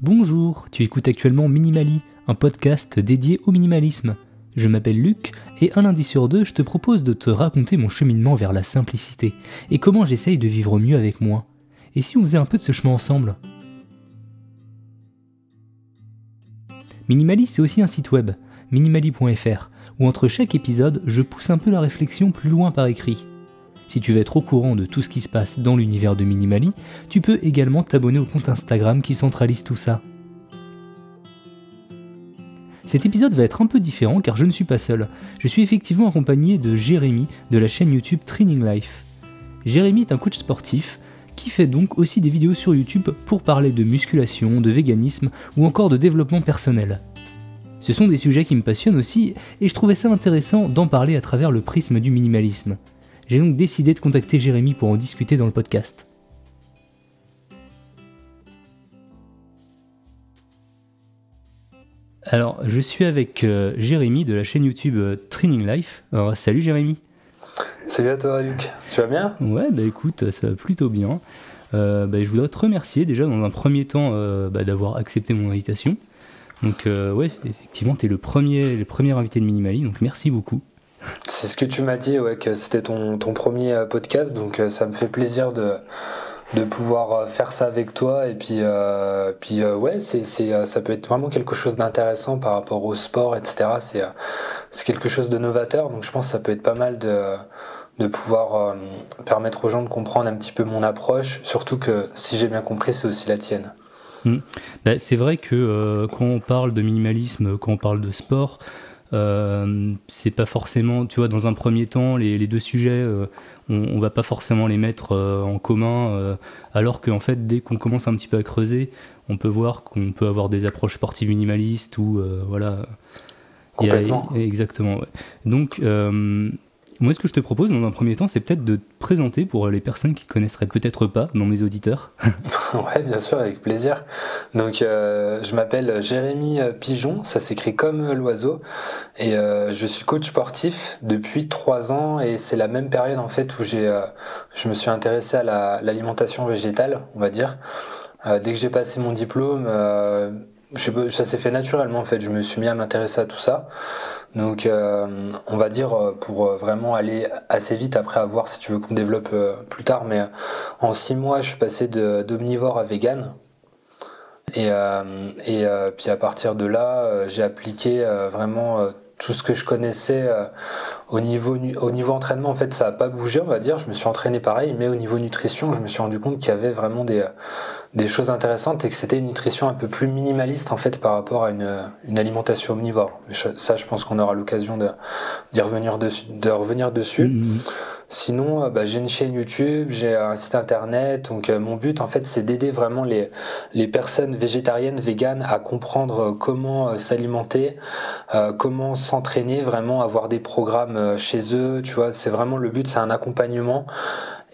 Bonjour, tu écoutes actuellement Minimali, un podcast dédié au minimalisme. Je m'appelle Luc et un lundi sur deux, je te propose de te raconter mon cheminement vers la simplicité et comment j'essaye de vivre mieux avec moi. Et si on faisait un peu de ce chemin ensemble? Minimali, c'est aussi un site web, minimali.fr, où entre chaque épisode, je pousse un peu la réflexion plus loin par écrit. Si tu veux être au courant de tout ce qui se passe dans l'univers de Minimali, tu peux également t'abonner au compte Instagram qui centralise tout ça. Cet épisode va être un peu différent car je ne suis pas seul. Je suis effectivement accompagné de Jérémy de la chaîne YouTube Training Life. Jérémy est un coach sportif qui fait donc aussi des vidéos sur YouTube pour parler de musculation, de véganisme ou encore de développement personnel. Ce sont des sujets qui me passionnent aussi et je trouvais ça intéressant d'en parler à travers le prisme du minimalisme. J'ai donc décidé de contacter Jérémy pour en discuter dans le podcast. Alors, je suis avec euh, Jérémy de la chaîne YouTube euh, Training Life. salut Jérémy. Salut à toi Luc, tu vas bien? Ouais, bah écoute, ça va plutôt bien. Euh, bah, je voudrais te remercier déjà dans un premier temps bah, d'avoir accepté mon invitation. Donc ouais, effectivement, tu es le premier, le premier invité de Minimali, donc merci beaucoup. C'est ce que tu m'as dit, ouais, que c'était ton, ton, premier euh, podcast, donc euh, ça me fait plaisir de, de pouvoir euh, faire ça avec toi. Et puis, puis ouais, c'est, ça peut être vraiment quelque chose d'intéressant par rapport au sport, etc. C'est, quelque chose de novateur, donc je pense que ça peut être pas mal de, de pouvoir permettre aux gens de comprendre un petit peu mon approche, surtout que si j'ai bien compris, c'est aussi la tienne. Mmh. Bah, c'est vrai que quand on parle de minimalisme, quand on parle de sport, euh, c'est pas forcément, tu vois, dans un premier temps, les, deux sujets, euh, on, va pas forcément les mettre euh, en commun, alors qu'en fait, dès qu'on commence un petit peu à creuser, on peut voir qu'on peut avoir des approches sportives minimalistes ou voilà. Complètement. exactement. Donc, moi, ce que je te propose dans un premier temps, c'est peut-être de te présenter pour les personnes qui ne connaisseraient peut-être pas, dans mes auditeurs. ouais, bien sûr, avec plaisir. Donc, euh, je m'appelle Jérémy euh, Pigeon, ça s'écrit comme l'oiseau, et euh, je suis coach sportif depuis trois ans, et c'est la même période en fait où j'ai, je me suis intéressé à l'alimentation végétale, on va dire. dès que j'ai passé mon diplôme, ça s'est fait naturellement en fait. Je me suis mis à m'intéresser à tout ça. Donc, euh, on va dire euh, pour euh, vraiment aller assez vite après à voir si tu veux qu'on développe plus tard. Mais en six mois, je suis passé d'omnivore à vegan. Et, puis à partir de là, j'ai appliqué vraiment tout ce que je connaissais au niveau au niveau entraînement en fait ça n'a pas bougé on va dire je me suis entraîné pareil mais au niveau nutrition je me suis rendu compte qu'il y avait vraiment des des choses intéressantes et que c'était une nutrition un peu plus minimaliste en fait par rapport à une, une alimentation omnivore. Ça, je pense qu'on aura l'occasion de, d'y revenir dessus. De revenir dessus. Mm-hmm. Sinon, euh, bah, j'ai une chaîne YouTube, j'ai un site internet. Donc, euh, mon but, en fait, c'est d'aider vraiment les, les personnes végétariennes, véganes à comprendre euh, comment s'alimenter, comment s'entraîner, vraiment avoir des programmes chez eux. Tu vois, c'est vraiment le but, c'est un accompagnement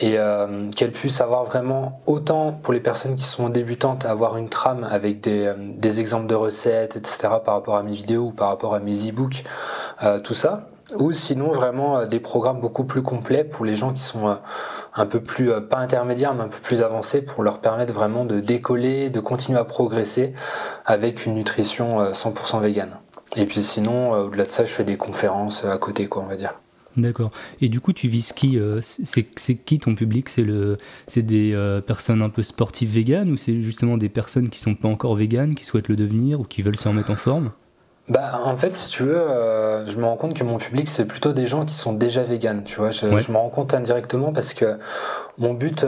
et euh, qu'elle puisse avoir vraiment autant pour les personnes qui sont débutantes avoir une trame avec des, euh, exemples de recettes etc par rapport à mes vidéos ou par rapport à mes e-books euh, tout ça. Ou sinon vraiment des programmes beaucoup plus complets pour les gens qui sont un peu plus pas intermédiaires mais un peu plus avancés pour leur permettre vraiment de décoller de continuer à progresser avec une nutrition 100% végane. Et puis sinon au-delà de ça je fais des conférences à côté quoi on va dire D'accord. Et du coup, tu vises qui euh, C'est qui ton public? C'est le, c'est des euh, personnes un peu sportives véganes ou c'est justement des personnes qui sont pas encore véganes, qui souhaitent le devenir ou qui veulent se remettre en forme? Bah, en fait, si tu veux, euh, je me rends compte que mon public, c'est plutôt des gens qui sont déjà véganes, tu vois. Je, je me rends compte indirectement parce que mon but,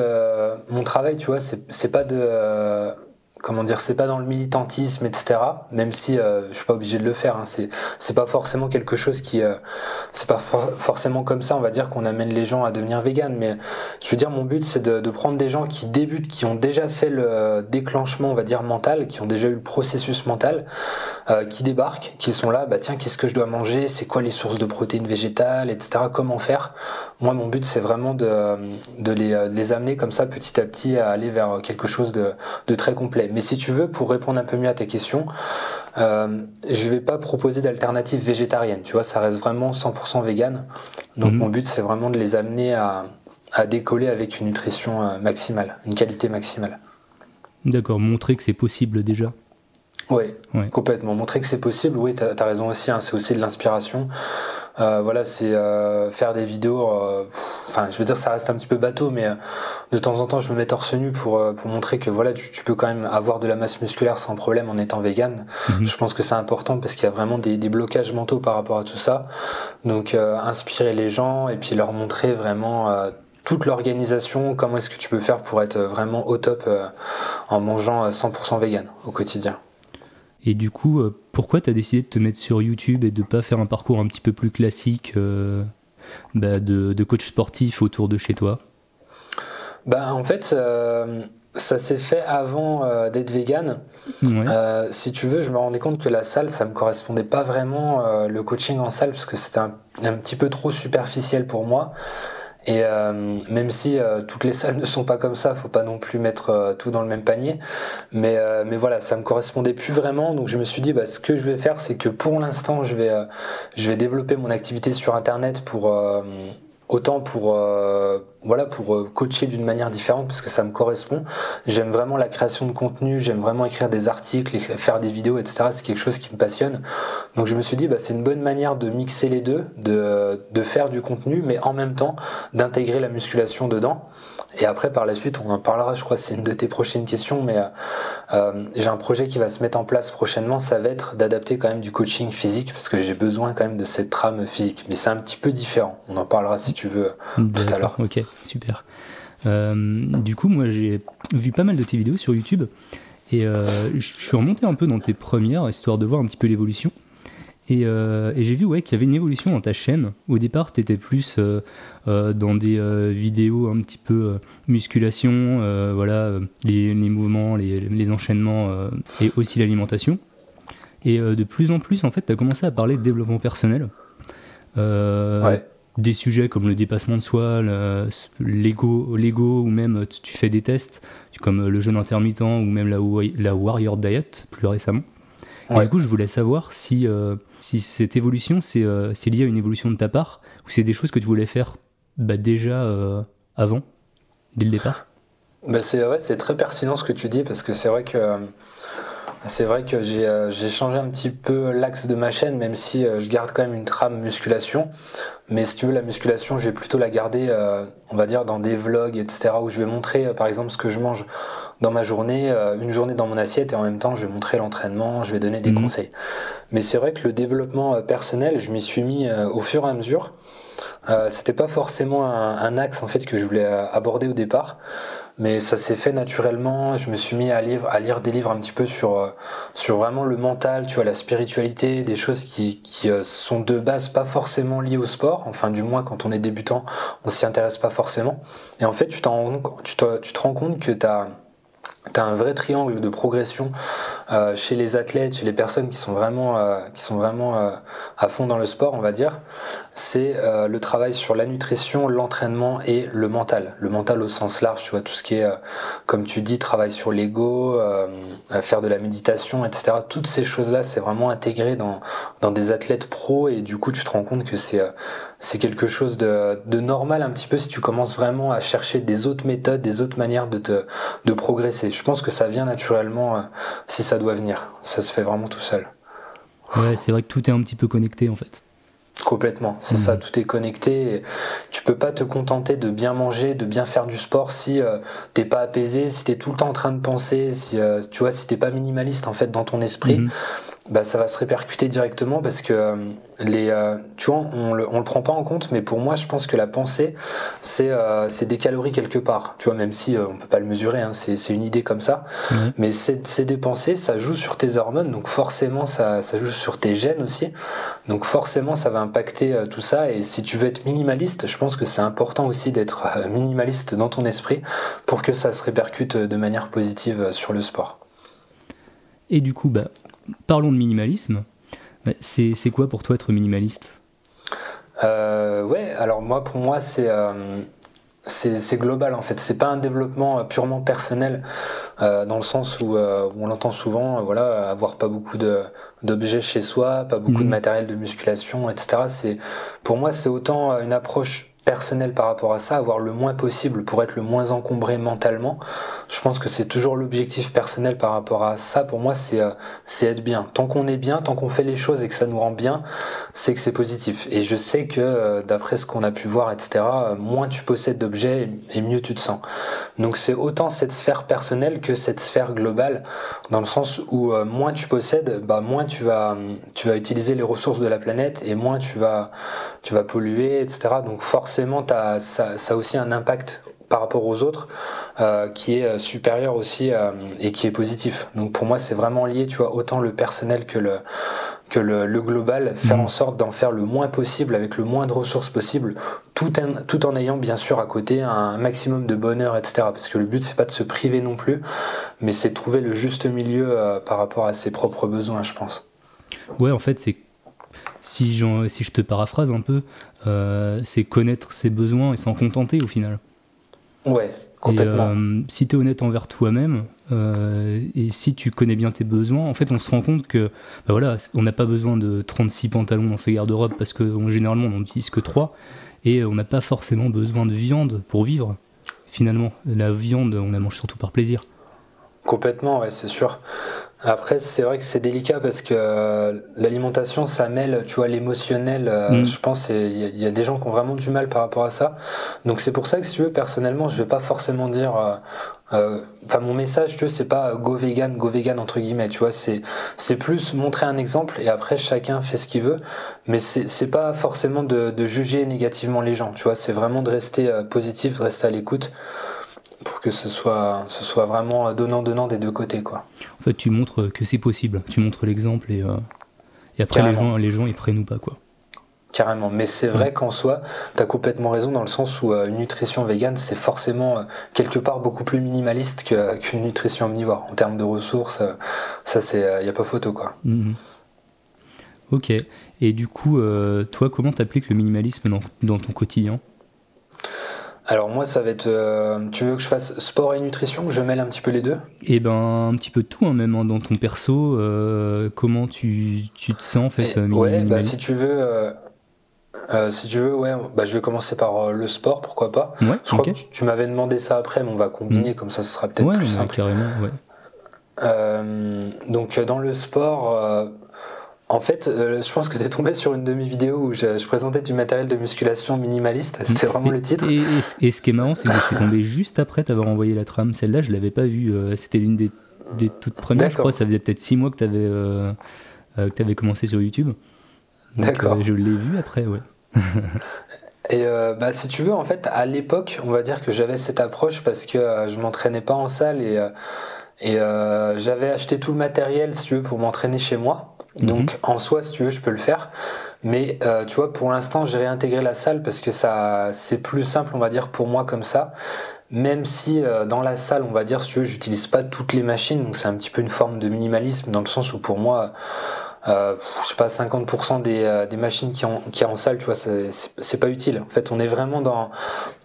mon travail, tu vois, c'est pas de comment dire, c'est pas dans le militantisme, etc. Même si euh, je suis pas obligé de le faire. Hein, c'est pas forcément quelque chose qui, euh, c'est pas forcément comme ça. On va dire qu'on amène les gens à devenir vegan. Mais je veux dire, mon but c'est de, prendre des gens qui débutent, qui ont déjà fait le déclenchement, on va dire mental, qui ont déjà eu le processus mental, euh, qui débarquent, qui sont là. Bah tiens, qu'est-ce que je dois manger C'est quoi les sources de protéines végétales, etc. Comment faire? Moi, mon but c'est vraiment de les, amener comme ça petit à petit à aller vers quelque chose de très complet. Mais si tu veux, pour répondre un peu mieux à ta question, euh, je vais pas proposer d'alternatives végétariennes. Tu vois, ça reste vraiment 100% vegan. Donc mhm. mon but, c'est vraiment de les amener à, décoller avec une nutrition euh, maximale, une qualité maximale. D'accord, montrer que c'est possible déjà. Oui, complètement. Montrer que c'est possible, oui, tu as, raison aussi, hein, c'est aussi de l'inspiration. Euh, voilà, c'est euh, faire des vidéos. Euh, enfin, je veux dire, ça reste un petit peu bateau, mais de temps en temps, je me mets torse nu pour, pour montrer que voilà, tu, peux quand même avoir de la masse musculaire sans problème en étant vegan. Mhm. Je pense que c'est important parce qu'il y a vraiment des, des, blocages mentaux par rapport à tout ça. Donc, inspirer les gens et puis leur montrer vraiment toute l'organisation, comment est-ce que tu peux faire pour être vraiment au top en mangeant 100% vegan au quotidien. Et du coup, euh, pourquoi tu as décidé de te mettre sur YouTube et de pas faire un parcours un petit peu plus classique euh, bah, de, coach sportif autour de chez toi? Bah, En fait, euh, ça s'est fait avant d'être vegan. si tu veux, je me rendais compte que la salle, ça me correspondait pas vraiment, le coaching en salle, parce que c'était un, un, petit peu trop superficiel pour moi. Et euh, même si euh, toutes les salles ne sont pas comme ça, faut pas non plus mettre euh, tout dans le même panier. Mais, mais voilà, ça me correspondait plus vraiment. Donc je me suis dit, bah, ce que je vais faire, c'est que pour l'instant, je vais, je vais développer mon activité sur Internet pour autant pour euh, voilà pour euh, coacher d'une manière différente parce que ça me correspond. J'aime vraiment la création de contenu, j'aime vraiment écrire des articles, faire des vidéos, etc. C'est quelque chose qui me passionne. Donc je me suis dit bah, c'est une bonne manière de mixer les deux, de, de faire du contenu, mais en même temps d'intégrer la musculation dedans. Et après, par la suite, on en parlera, je crois, c'est une de tes prochaines questions, mais euh, j'ai un projet qui va se mettre en place prochainement, ça va être d'adapter quand même du coaching physique, parce que j'ai besoin quand même de cette trame physique. Mais c'est un petit peu différent, on en parlera si tu veux tout à l'heure. Ok, super. Euh, du coup, moi j'ai vu pas mal de tes vidéos sur YouTube, et je suis remonté un peu dans tes premières, histoire de voir un petit peu l'évolution. Euh, et, j'ai vu ouais, qu'il y avait une évolution dans ta chaîne. Au départ, tu étais plus euh, euh, dans des vidéos un petit peu musculation, voilà, les, mouvements, les, enchaînements et aussi l'alimentation. Et de plus en plus, en fait, tu as commencé à parler de développement personnel. Des sujets comme le dépassement de soi, l'ego, ou même tu fais des tests comme le jeûne intermittent ou même la, la Warrior Diet plus récemment. Et du coup, je voulais savoir si si cette évolution, euh, c'est lié à une évolution de ta part, ou c'est des choses que tu voulais faire bah, déjà euh, avant, dès le départ? Bah c'est vrai, c'est très pertinent ce que tu dis parce que c'est vrai que c'est vrai que euh, j'ai changé un petit peu l'axe de ma chaîne, même si je garde quand même une trame musculation. Mais si tu veux, la musculation, je vais plutôt la garder, on va dire, dans des vlogs, etc., où je vais montrer, par exemple, ce que je mange dans ma journée, euh, une journée dans mon assiette et en même temps je vais montrer l'entraînement, je vais donner des mhm. conseils. Mais c'est vrai que le développement euh, personnel, je m'y suis mis euh, au fur et à mesure. Euh, C'était pas forcément un, un, axe en fait que je voulais aborder au départ, mais ça s'est fait naturellement. Je me suis mis à lire, à lire des livres un petit peu sur sur vraiment le mental, tu vois, la spiritualité, des choses qui, qui sont de base pas forcément liées au sport. Enfin, du moins quand on est débutant, on s'y intéresse pas forcément. Et en fait, tu, tu, te, tu te rends compte que tu as tu as un vrai triangle de progression euh, chez les athlètes, chez les personnes qui sont vraiment, euh, qui sont vraiment euh, à fond dans le sport, on va dire. C'est le travail sur la nutrition, l'entraînement et le mental. Le mental au sens large, tu vois, tout ce qui est, comme tu dis, travail sur l'ego, faire de la méditation, etc. Toutes ces choses-là, c'est vraiment intégré dans, dans des athlètes pros et du coup, tu te rends compte que c'est c'est quelque chose de, de, normal un petit peu si tu commences vraiment à chercher des autres méthodes, des autres manières de, te, de progresser. Je pense que ça vient naturellement euh, si ça doit venir. Ça se fait vraiment tout seul. Ouais, c'est vrai que tout est un petit peu connecté en fait. Complètement, c'est ça, mmh. tout est connecté. Tu peux pas te contenter de bien manger, de bien faire du sport si euh, t'es pas apaisé, si t'es tout le temps en train de penser, si euh, tu vois, si t'es pas minimaliste en fait dans ton esprit. Mmh bah, ça va se répercuter directement parce que euh, les, euh, tu vois, on le, on le prend pas en compte, mais pour moi, je pense que la pensée, c'est euh, des calories quelque part. Tu vois, même si on peut pas le mesurer, hein, c'est une idée comme ça. Mais c'est des pensées, ça joue sur tes hormones, donc forcément, ça, ça joue sur tes gènes aussi. Donc forcément, ça va impacter tout ça. Et si tu veux être minimaliste, je pense que c'est important aussi d'être minimaliste dans ton esprit pour que ça se répercute de manière positive sur le sport. Et du coup, bah, parlons de minimalisme. C'est quoi pour toi être minimaliste? Euh, Ouais, alors moi, pour moi, c'est euh, c'est global en fait. C'est pas un développement euh, purement personnel dans le sens où, on l'entend souvent, voilà, avoir pas beaucoup d'objets chez soi, pas beaucoup de mhm. matériel de musculation, etc. C'est pour moi, c'est autant une approche personnel par rapport à ça, avoir le moins possible pour être le moins encombré mentalement. Je pense que c'est toujours l'objectif personnel par rapport à ça. Pour moi, c'est euh, c'est être bien. Tant qu'on est bien, tant qu'on fait les choses et que ça nous rend bien, c'est que c'est positif. Et je sais que euh, d'après ce qu'on a pu voir, etc., euh, moins tu possèdes d'objets et mieux tu te sens. Donc c'est autant cette sphère personnelle que cette sphère globale, dans le sens où moins tu possèdes, bah moins tu vas tu vas utiliser les ressources de la planète et moins tu vas tu vas polluer, etc. Donc forcément, ça, ça a aussi un impact par rapport aux autres euh, qui est euh, supérieur aussi euh, et qui est positif. Donc pour moi, c'est vraiment lié, tu vois, autant le personnel que le que le, global, faire mmh. en sorte d'en faire le moins possible avec le moins de ressources possible, tout en, tout en ayant bien sûr à côté un maximum de bonheur, etc. Parce que le but c'est pas de se priver non plus, mais c'est de trouver le juste milieu par rapport à ses propres besoins, je pense. Ouais, en fait, c'est si, si je te paraphrase un peu, c'est connaître ses besoins et s'en contenter au final. Ouais, complètement. Euh, si tu es honnête envers toi-même, euh, et si tu connais bien tes besoins, en fait, on se rend compte que, bah voilà, on n'a pas besoin de 36 pantalons dans ses garde-robes parce que généralement, on n'en utilise que 3, et on n'a pas forcément besoin de viande pour vivre. Finalement, la viande, on la mange surtout par plaisir. Complètement, ouais, c'est sûr. Après, c'est vrai que c'est délicat parce que euh, l'alimentation, ça mêle, tu vois, l'émotionnel. Euh, mm. Je pense il y, a des gens qui ont vraiment du mal par rapport à ça. Donc c'est pour ça que si tu veux, personnellement, je vais pas forcément dire. Euh, enfin, mon message, tu veux, c'est pas go vegan, go vegan entre guillemets. Tu vois, c'est c'est plus montrer un exemple et après chacun fait ce qu'il veut. Mais c'est c'est pas forcément de, de juger négativement les gens. Tu vois, c'est vraiment de rester positif, de rester à l'écoute pour que ce soit, ce soit vraiment donnant-donnant des deux côtés. Quoi. En fait, tu montres que c'est possible, tu montres l'exemple et, euh, et après les gens, les gens ils prennent ou pas. quoi. Carrément, mais c'est vrai qu'en soi, tu as complètement raison dans le sens où euh, une nutrition végane, c'est forcément euh, quelque part beaucoup plus minimaliste qu'une nutrition omnivore. En termes de ressources, ça, c'est il n'y a pas photo. quoi. Mhm. Ok, et du coup, toi, comment t'appliques le minimalisme dans, dans ton quotidien? Alors moi, ça va être. Euh, tu veux que je fasse sport et nutrition, que je mêle un petit peu les deux? Eh ben, un petit peu de tout, hein, même hein, dans ton perso. Euh, comment tu, tu, te sens en fait euh, Ouais, bah, si tu veux. si tu veux, ouais, bah, je vais commencer par le sport, pourquoi pas? Ouais, je crois que tu, m'avais demandé ça après, mais on va combiner, mm. comme ça ce sera peut-être plus simple. Carrément, ouais. donc dans le sport, en fait, euh, je pense que tu es tombé sur une demi-vidéo où je, présentais du matériel de musculation minimaliste. C'était vraiment le titre. Et, ce qui est marrant, c'est que je suis tombé juste après t'avoir envoyé la trame. Celle-là, je l'avais pas vue. Euh, c'était l'une des, toutes premières, je crois. Ça faisait peut-être six mois que tu avais, euh, avais, commencé sur YouTube. D'accord. je l'ai vu après, ouais. Et bah, si tu veux, en fait, à l'époque, on va dire que j'avais cette approche parce que je m'entraînais pas en salle et, et j'avais acheté tout le matériel, si tu veux, pour m'entraîner chez moi. Donc mhm. en soi, si tu veux, je peux le faire. Mais euh, tu vois, pour l'instant, j'ai réintégré la salle parce que ça, c'est plus simple, on va dire, pour moi comme ça. Même si euh, dans la salle, on va dire, si tu veux, j'utilise pas toutes les machines, donc c'est un petit peu une forme de minimalisme dans le sens où pour moi, je sais pas, 50% des, euh, des, machines qui ont qui en salle, tu vois, c'est pas utile. En fait, on est vraiment dans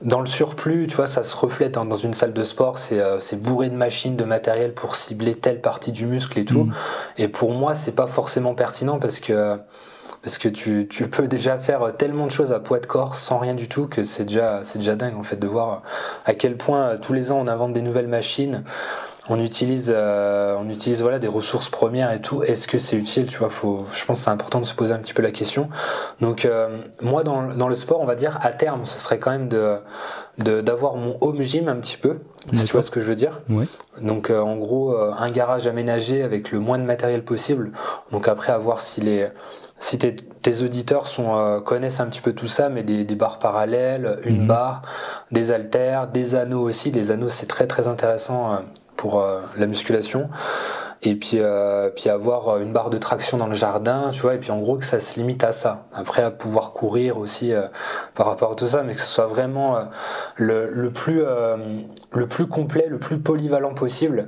dans le surplus, tu vois, ça se reflète hein, dans une salle de sport, c'est euh, bourré de machines, de matériel pour cibler telle partie du muscle et tout. Mm. Et pour moi, c'est pas forcément pertinent parce que parce que tu, tu, peux déjà faire tellement de choses à poids de corps sans rien du tout que c'est déjà c'est déjà dingue en fait de voir à quel point tous les ans on invente des nouvelles machines on utilise, euh, on utilise voilà des ressources premières et tout. Est-ce que c'est utile Tu vois, faut, je pense que c'est important de se poser un petit peu la question. Donc euh, moi dans, dans, le sport, on va dire à terme, ce serait quand même de d'avoir mon home gym un petit peu, si tu vois ce que je veux dire. Donc euh, en gros, un garage aménagé avec le moins de matériel possible. Donc après, à voir si les si tes, tes auditeurs sont, connaissent un petit peu tout ça, mais des, des barres parallèles, une mhm. barre, des haltères, des anneaux aussi. Les anneaux, c'est très très intéressant pour euh, la musculation et puis euh, puis avoir euh, une barre de traction dans le jardin tu vois et puis en gros que ça se limite à ça après à pouvoir courir aussi par rapport à tout ça mais que ce soit vraiment le, le, plus le plus complet le plus polyvalent possible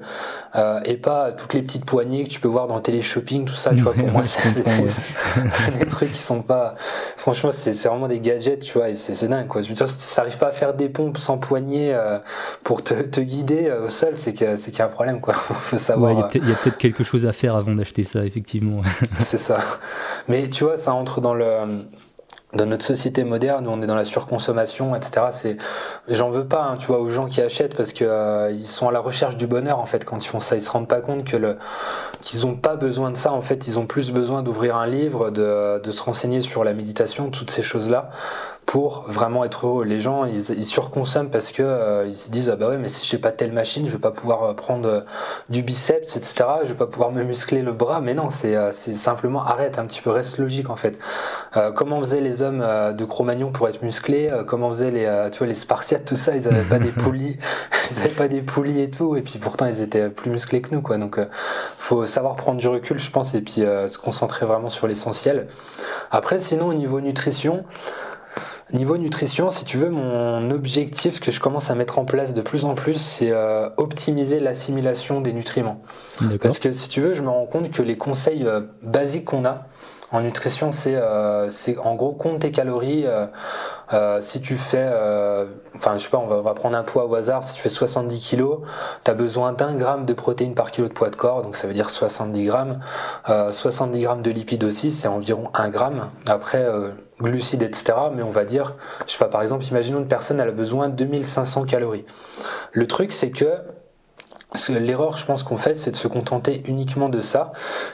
et pas toutes les petites poignées que tu peux voir dans télé-shopping tout ça tu vois pour moi c'est des, trucs qui sont pas franchement c'est vraiment des gadgets tu vois et c'est dingue quoi je veux dire si ça arrive pas à faire des pompes sans poignée pour te, te guider au sol c'est que c'est qu'il y a un problème, quoi. faut savoir. Il y a peut-être quelque chose à faire avant d'acheter ça, effectivement. c'est ça. Mais tu vois, ça entre dans le dans notre société moderne où on est dans la surconsommation, etc. C'est, j'en veux pas, hein, tu vois, aux gens qui achètent parce que euh, ils sont à la recherche du bonheur en fait quand ils font ça. Ils se rendent pas compte que qu'ils ont pas besoin de ça. En fait, ils ont plus besoin d'ouvrir un livre, de, de se renseigner sur la méditation, toutes ces choses là pour vraiment être heureux. Les gens, ils, surconsomment parce que euh, ils se disent ah bah ouais mais si j'ai pas telle machine, je vais pas pouvoir euh, prendre euh, du biceps, etc. Je vais pas pouvoir me muscler le bras. Mais non, c'est c'est simplement arrête un petit peu, reste logique en fait. comment faisaient les hommes de Cro-Magnon pour être musclés? Comment faisaient les tu vois les Spartiates tout ça? Ils avaient pas des poulies, ils avaient pas des poulies et tout. Et puis pourtant ils étaient plus musclés que nous quoi. Donc faut savoir prendre du recul, je pense, et puis se concentrer vraiment sur l'essentiel. Après sinon au niveau nutrition. Niveau nutrition, si tu veux, mon objectif que je commence à mettre en place de plus en plus, c'est euh, optimiser l'assimilation des nutriments. Parce que si tu veux, je me rends compte que les conseils euh, basiques qu'on a, en nutrition, c'est euh, en gros compte tes calories. Euh, euh, si tu fais, enfin je sais pas, on va, on va, prendre un poids au hasard. Si tu fais 70 kilos, tu as besoin d'un gramme de protéines par kilo de poids de corps, donc ça veut dire 70 grammes. 70 grammes de lipides aussi, c'est environ 1 gramme. Après glucides, etc. Mais on va dire, je sais pas, par exemple, imaginons une personne elle a besoin de 2500 calories. Le truc c'est que L'erreur, je pense qu'on fait, c'est de se contenter uniquement de ça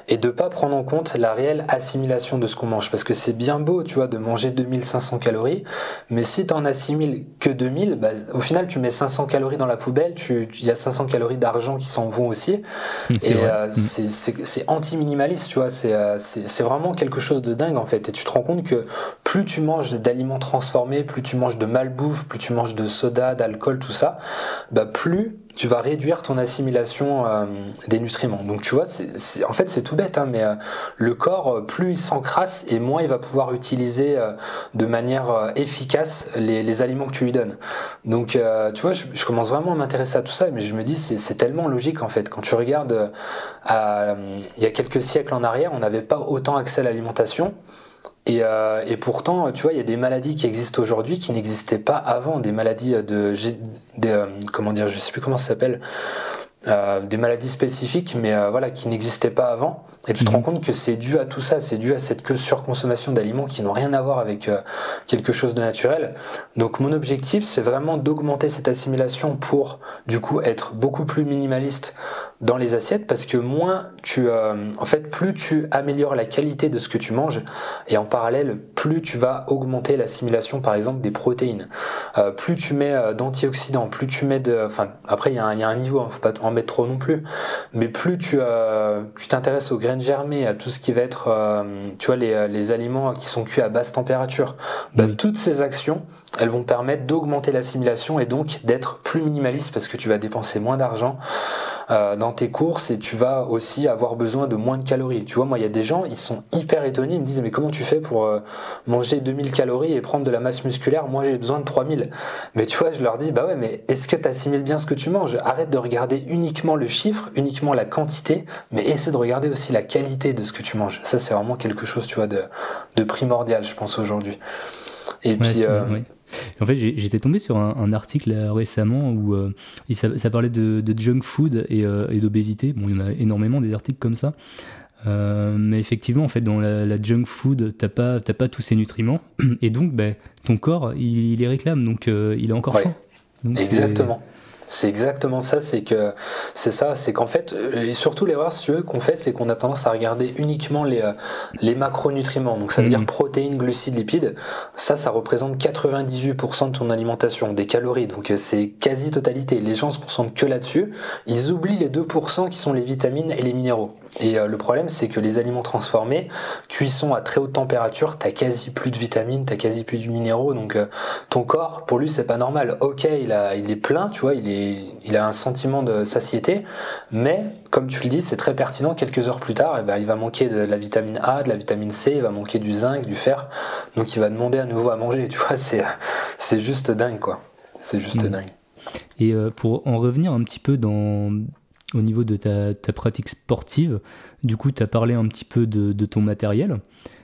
et de pas prendre en compte la réelle assimilation de ce qu'on mange. Parce que c'est bien beau, tu vois, de manger 2500 calories, mais si tu en assimiles que 2000, bah, au final, tu mets 500 calories dans la poubelle, il y a 500 calories d'argent qui s'en vont aussi. Et euh, mm. c'est anti-minimaliste, tu vois, euh, c'est vraiment quelque chose de dingue en fait. Et tu te rends compte que plus tu manges d'aliments transformés, plus tu manges de malbouffe, plus tu manges de soda, d'alcool, tout ça, bah plus tu vas réduire ton assimilation euh, des nutriments. Donc tu vois, en fait c'est tout bête, hein, mais euh, le corps, euh, plus il s'encrasse et moins il va pouvoir utiliser de manière efficace les, aliments que tu lui donnes. Donc tu vois, je, commence vraiment à m'intéresser à tout ça, mais je me dis c'est tellement logique en fait. Quand tu regardes, il y a quelques siècles en arrière, on n'avait pas autant accès à l'alimentation. Et, euh, et, pourtant, tu vois, il y a des maladies qui existent aujourd'hui qui n'existaient pas avant, des maladies de, de euh, comment dire, je sais plus comment ça s'appelle, euh, des maladies spécifiques, mais euh, voilà, qui n'existaient pas avant. Et tu te rends mhm. compte que c'est dû à tout ça, c'est dû à cette surconsommation d'aliments qui n'ont rien à voir avec euh, quelque chose de naturel. Donc mon objectif, c'est vraiment d'augmenter cette assimilation pour, du coup, être beaucoup plus minimaliste dans les assiettes, parce que moins tu, en fait, plus tu améliores la qualité de ce que tu manges, et en parallèle, plus tu vas augmenter l'assimilation, par exemple, des protéines. plus tu mets d'antioxydants, plus tu mets de, enfin, après il y, a un niveau, hein, faut pas en mettre trop non plus. Mais plus tu euh, tu t'intéresses aux graines germées, à tout ce qui va être, euh, tu vois, les, euh, les, aliments qui sont cuits à basse température, bah, toutes ces actions, elles vont permettre d'augmenter l'assimilation et donc d'être plus minimaliste parce que tu vas dépenser moins d'argent. Euh, dans tes courses et tu vas aussi avoir besoin de moins de calories. Tu vois, moi, il y a des gens, ils sont hyper étonnés, ils me disent, mais comment tu fais pour euh, manger 2000 calories et prendre de la masse musculaire? Moi, j'ai besoin de 3000. Mais tu vois, je leur dis, bah ouais, mais est-ce que tu assimiles bien ce que tu manges? Arrête de regarder uniquement le chiffre, uniquement la quantité, mais essaie de regarder aussi la qualité de ce que tu manges. Ça, c'est vraiment quelque chose, tu vois, de, de primordial, je pense, aujourd'hui. Et puis, en fait, j'étais tombé sur un, article récemment où euh, ça, parlait de, junk food euh, et, d'obésité. Bon, il y en a énormément des articles comme ça. Euh, mais effectivement, en fait, dans la, junk food, t'as pas, pas tous ces nutriments, et donc, ben, ton corps, il, les réclame, donc il est encore faim. Exactement. C'est exactement ça, c'est que c'est ça, c'est qu'en fait, euh, et surtout l'erreur qu'on fait, c'est qu'on a tendance à regarder uniquement les, euh, les macronutriments, donc ça veut dire mhm. protéines, glucides, lipides. Ça, ça représente 98% de ton alimentation, des calories, donc euh, c'est quasi totalité. Les gens se concentrent que là-dessus, ils oublient les 2% qui sont les vitamines et les minéraux. Et le problème, c'est que les aliments transformés, cuisson à très haute température, t'as quasi plus de vitamines, t'as quasi plus de minéraux, donc ton corps, pour lui, c'est pas normal. Ok, il, a, il est plein, tu vois, il est il a un sentiment de satiété, mais comme tu le dis, c'est très pertinent. Quelques heures plus tard, eh ben, il va manquer de la vitamine A, de la vitamine C, il va manquer du zinc, du fer, donc il va demander à nouveau à manger. Tu vois, c'est c'est juste dingue, quoi. C'est juste mm. dingue. Et euh, pour en revenir un petit peu dans au niveau de ta, pratique sportive, du coup, tu as parlé un petit peu de, ton matériel,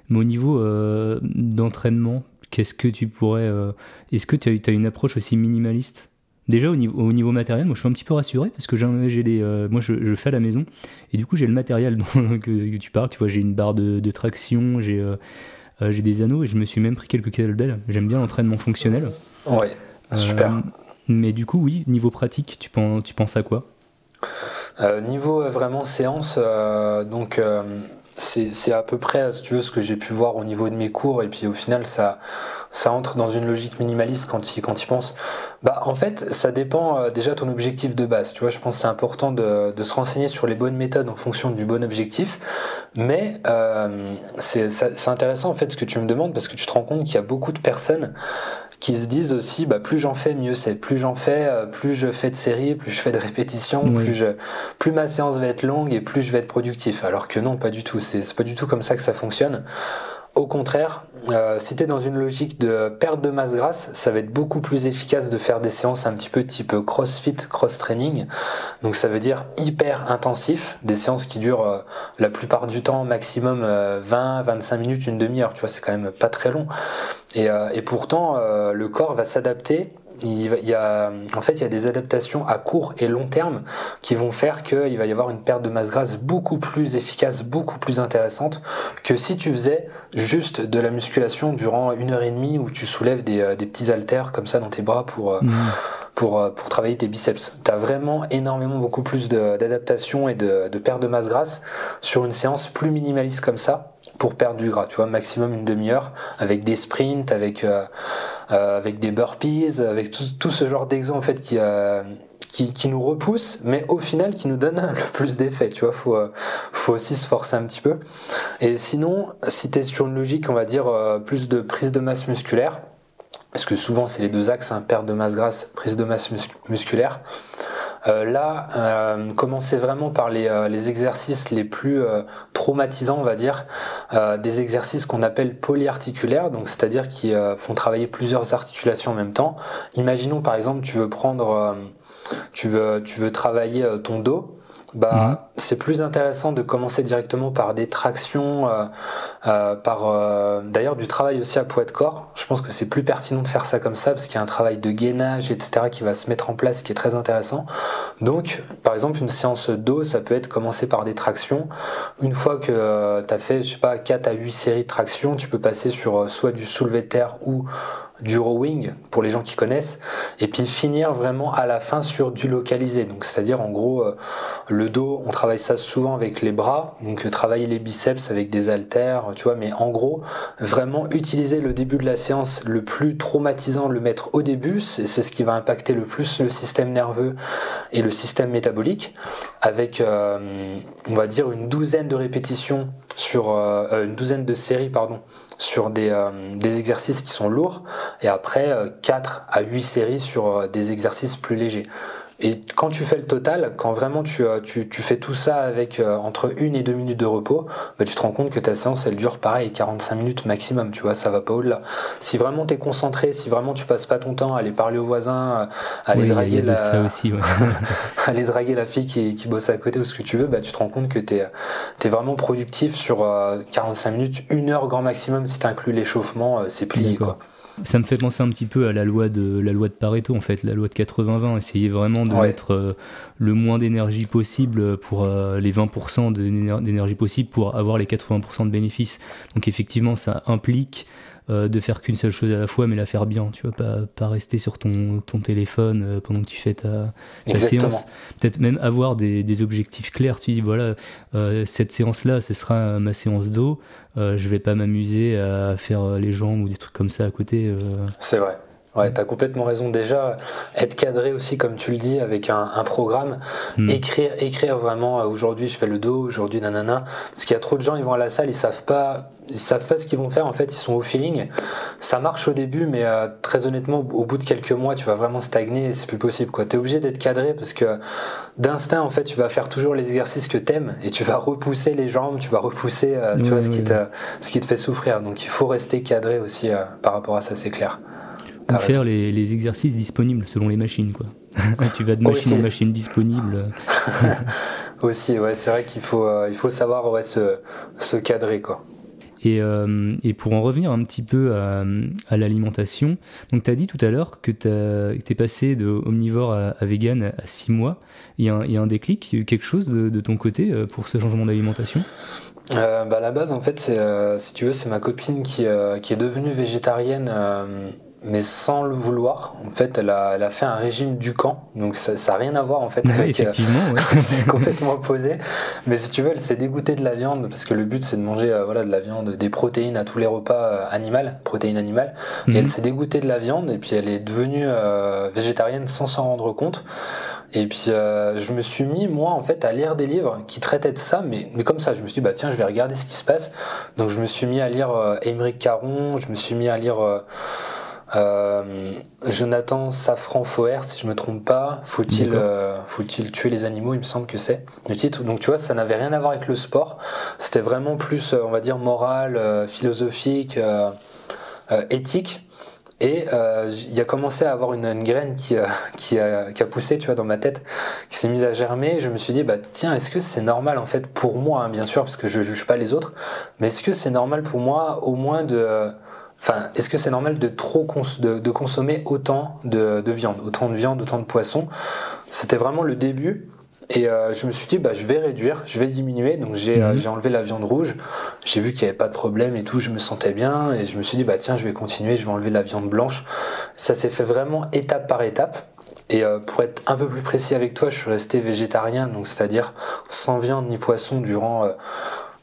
mais au niveau euh, d'entraînement, qu'est-ce que tu pourrais. Euh, est-ce que tu as, as, une approche aussi minimaliste? Déjà au niveau, au niveau, matériel, moi je suis un petit peu rassuré parce que j'ai les, euh, moi je, fais à la maison et du coup j'ai le matériel dont, que, tu parles. Tu vois, j'ai une barre de, traction, j'ai euh, j'ai des anneaux et je me suis même pris quelques kettlebells. J'aime bien l'entraînement fonctionnel. Ouais, super. mais du coup, oui, niveau pratique, tu penses, tu penses à quoi? Niveau vraiment séance, donc c'est à peu près, ce que j'ai pu voir au niveau de mes cours. Et puis au final, ça, ça entre dans une logique minimaliste quand il, quand il pense. Bah, en fait, ça dépend euh, déjà ton objectif de base. Tu vois, je pense que c'est important de, se renseigner sur les bonnes méthodes en fonction du bon objectif. Mais euh, c'est intéressant en fait ce que tu me demandes parce que tu te rends compte qu'il y a beaucoup de personnes qui se disent aussi bah, plus j'en fais, mieux c'est. Plus j'en fais, euh, plus je fais de séries, plus je fais de répétitions, plus, je, plus ma séance va être longue et plus je vais être productif. Alors que non, pas du tout. C'est pas du tout comme ça que ça fonctionne. Au contraire, euh, si tu es dans une logique de perte de masse grasse, ça va être beaucoup plus efficace de faire des séances un petit peu type crossfit, cross-training. Donc ça veut dire hyper intensif, des séances qui durent euh, la plupart du temps maximum 20, euh, 25 minutes, une demi-heure. Tu vois, c'est quand même pas très long. Et, et pourtant, le corps va s'adapter il, y a, en fait, il y a des adaptations à court et long terme qui vont faire qu'il va y avoir une perte de masse grasse beaucoup plus efficace, beaucoup plus intéressante que si tu faisais juste de la musculation durant une heure et demie où tu soulèves des, euh, des petits haltères comme ça dans tes bras pour, euh, mmh. pour, euh, pour travailler tes biceps. Tu as vraiment énormément beaucoup plus d'adaptation et de, de perte de masse grasse sur une séance plus minimaliste comme ça pour perdre du gras, tu vois, maximum une demi-heure, avec des sprints, avec, euh, euh, avec des burpees, avec tout, ce genre d'exemples en fait qui, euh, qui, nous repousse, mais au final qui nous donne le plus d'effet, tu vois, faut, faut aussi se forcer un petit peu. Et sinon, si tu es sur une logique, on va dire, plus de prise de masse musculaire, parce que souvent c'est les deux axes, hein, perte de masse grasse, prise de masse musculaire, euh, là, euh, commencer vraiment par les, euh, les, exercices les plus traumatisants, on va dire, des exercices qu'on appelle polyarticulaires, donc c'est-à-dire qui font travailler plusieurs articulations en même temps. Imaginons par exemple, tu veux prendre, tu veux, tu veux travailler ton dos bah, mhm. c'est plus intéressant de commencer directement par des tractions, euh, euh, par euh, d'ailleurs du travail aussi à poids de corps. Je pense que c'est plus pertinent de faire ça comme ça parce qu'il y a un travail de gainage, etc., qui va se mettre en place, qui est très intéressant. Donc, par exemple, une séance dos, ça peut être commencer par des tractions. Une fois que tu as fait, je sais pas, 4 à 8 séries de tractions, tu peux passer sur soit du soulevé de terre ou du rowing pour les gens qui connaissent, et puis finir vraiment à la fin sur du localisé. Donc c'est-à-dire en gros euh, le dos, on travaille ça souvent avec les bras, donc euh, travailler les biceps avec des haltères, tu vois, mais en gros vraiment utiliser le début de la séance le plus traumatisant, le mettre au début, c'est ce qui va impacter le plus le système nerveux et le système métabolique, avec euh, on va dire une douzaine de répétitions sur une douzaine de séries pardon sur des, euh, des, exercices qui sont lourds et après 4 euh, à 8 séries sur euh, des exercices plus légers. Et quand tu fais le total, quand vraiment tu, tu, tu fais tout ça avec entre 1 et 2 minutes de repos, bah, tu te rends compte que ta séance elle dure pareil 45 minutes maximum, tu vois, ça va pas au-delà. Si vraiment tu es concentré, si vraiment tu passes pas ton temps à aller parler aux voisins, à aller, draguer, la... aussi, aller draguer la fille qui, qui, bosse à côté ou ce que tu veux, bah, tu te rends compte que tu es, es, vraiment productif sur 45 minutes, 1 heure grand maximum si tu inclus l'échauffement, c'est plié. Quoi. Ça me fait penser un petit peu à la loi de la loi de Pareto en fait, la loi de 80-20. Essayer vraiment de mettre euh, le moins d'énergie possible pour euh, les 20% d'énergie possible pour avoir les 80% de bénéfices. Donc effectivement, ça implique euh, de faire qu'une seule chose à la fois, mais la faire bien. Tu vois, pas, pas rester sur ton, ton téléphone euh, pendant que tu fais ta, séance. Peut-être même avoir des, des, objectifs clairs. Tu dis, voilà, euh, cette séance-là, ce sera ma séance d'eau. je vais pas m'amuser à faire les jambes ou des trucs comme ça à côté. C'est vrai. Ouais, tu as complètement raison. Déjà, être cadré aussi, comme tu le dis, avec un, un programme, hmm. écrire, écrire vraiment, aujourd'hui je fais le dos, aujourd'hui nanana. Parce qu'il y a trop de gens, ils vont à la salle, ils savent pas, ils savent pas ce qu'ils vont faire, en fait, ils sont au feeling. Ça marche au début, mais euh, très honnêtement, au bout de quelques mois, tu vas vraiment stagner et c'est plus possible, quoi. Tu es obligé d'être cadré parce que d'instinct, en fait, tu vas faire toujours les exercices que t'aimes et tu vas repousser les jambes, tu vas repousser, euh, tu vois, ce, qui te, ce qui te fait souffrir. Donc il faut rester cadré aussi euh, par rapport à ça, c'est clair faire les, exercices disponibles selon les machines. Quoi. tu vas de machine en machine disponible. Aussi, ouais, c'est vrai qu'il faut, euh, il faut savoir ouais, se, se cadrer. Quoi. Et, euh, et, pour en revenir un petit peu à, à l'alimentation, donc tu as dit tout à l'heure que tu es passé de omnivore à, vegan à 6 mois. Il y, a un, il y, a un déclic, quelque chose de, de ton côté euh, pour ce changement d'alimentation? Bah, À la base, en fait, si tu veux, c'est ma copine qui, qui, est devenue végétarienne mais sans le vouloir. En fait, elle a, elle a fait un régime du camp, donc ça n'a rien à voir en fait avec. Euh, Effectivement, c'est complètement opposé. Mais si tu veux, elle s'est dégoûtée de la viande parce que le but c'est de manger euh, voilà de la viande, des protéines à tous les repas euh, animales, protéines animales. Et elle mhm. s'est dégoûtée de la viande et puis elle est devenue végétarienne sans s'en rendre compte. Et puis je me suis mis moi en fait à lire des livres qui traitaient de ça, mais, mais comme ça, je me suis dit bah tiens, je vais regarder ce qui se passe. Donc je me suis mis à lire Émeric Caron, je me suis mis à lire euh, Jonathan Safran Foer, si je me trompe pas, faut-il euh, faut-il tuer les animaux Il me semble que c'est le titre. Donc tu vois, ça n'avait rien à voir avec le sport. C'était vraiment plus, euh, on va dire, moral, philosophique, éthique. Et il y a commencé à avoir une, graine qui, qui, a, qui, a, poussé, tu vois, dans ma tête, qui s'est mise à germer. Je me suis dit, bah tiens, est-ce que c'est normal en fait pour moi, hein, bien sûr, parce que je juge pas les autres, mais est-ce que c'est normal pour moi, au moins de Enfin, est-ce que c'est normal de trop de, consommer autant de, viande, autant de viande, autant de poisson? C'était vraiment le début. Et euh, je me suis dit, bah, je vais réduire, je vais diminuer. Donc euh, mhm. j'ai enlevé la viande rouge. J'ai vu qu'il n'y avait pas de problème et tout. Je me sentais bien. Et je me suis dit, bah, tiens, je vais continuer, je vais enlever la viande blanche. Ça s'est fait vraiment étape par étape. Et euh, pour être un peu plus précis avec toi, je suis resté végétarien, donc c'est-à-dire sans viande ni poisson durant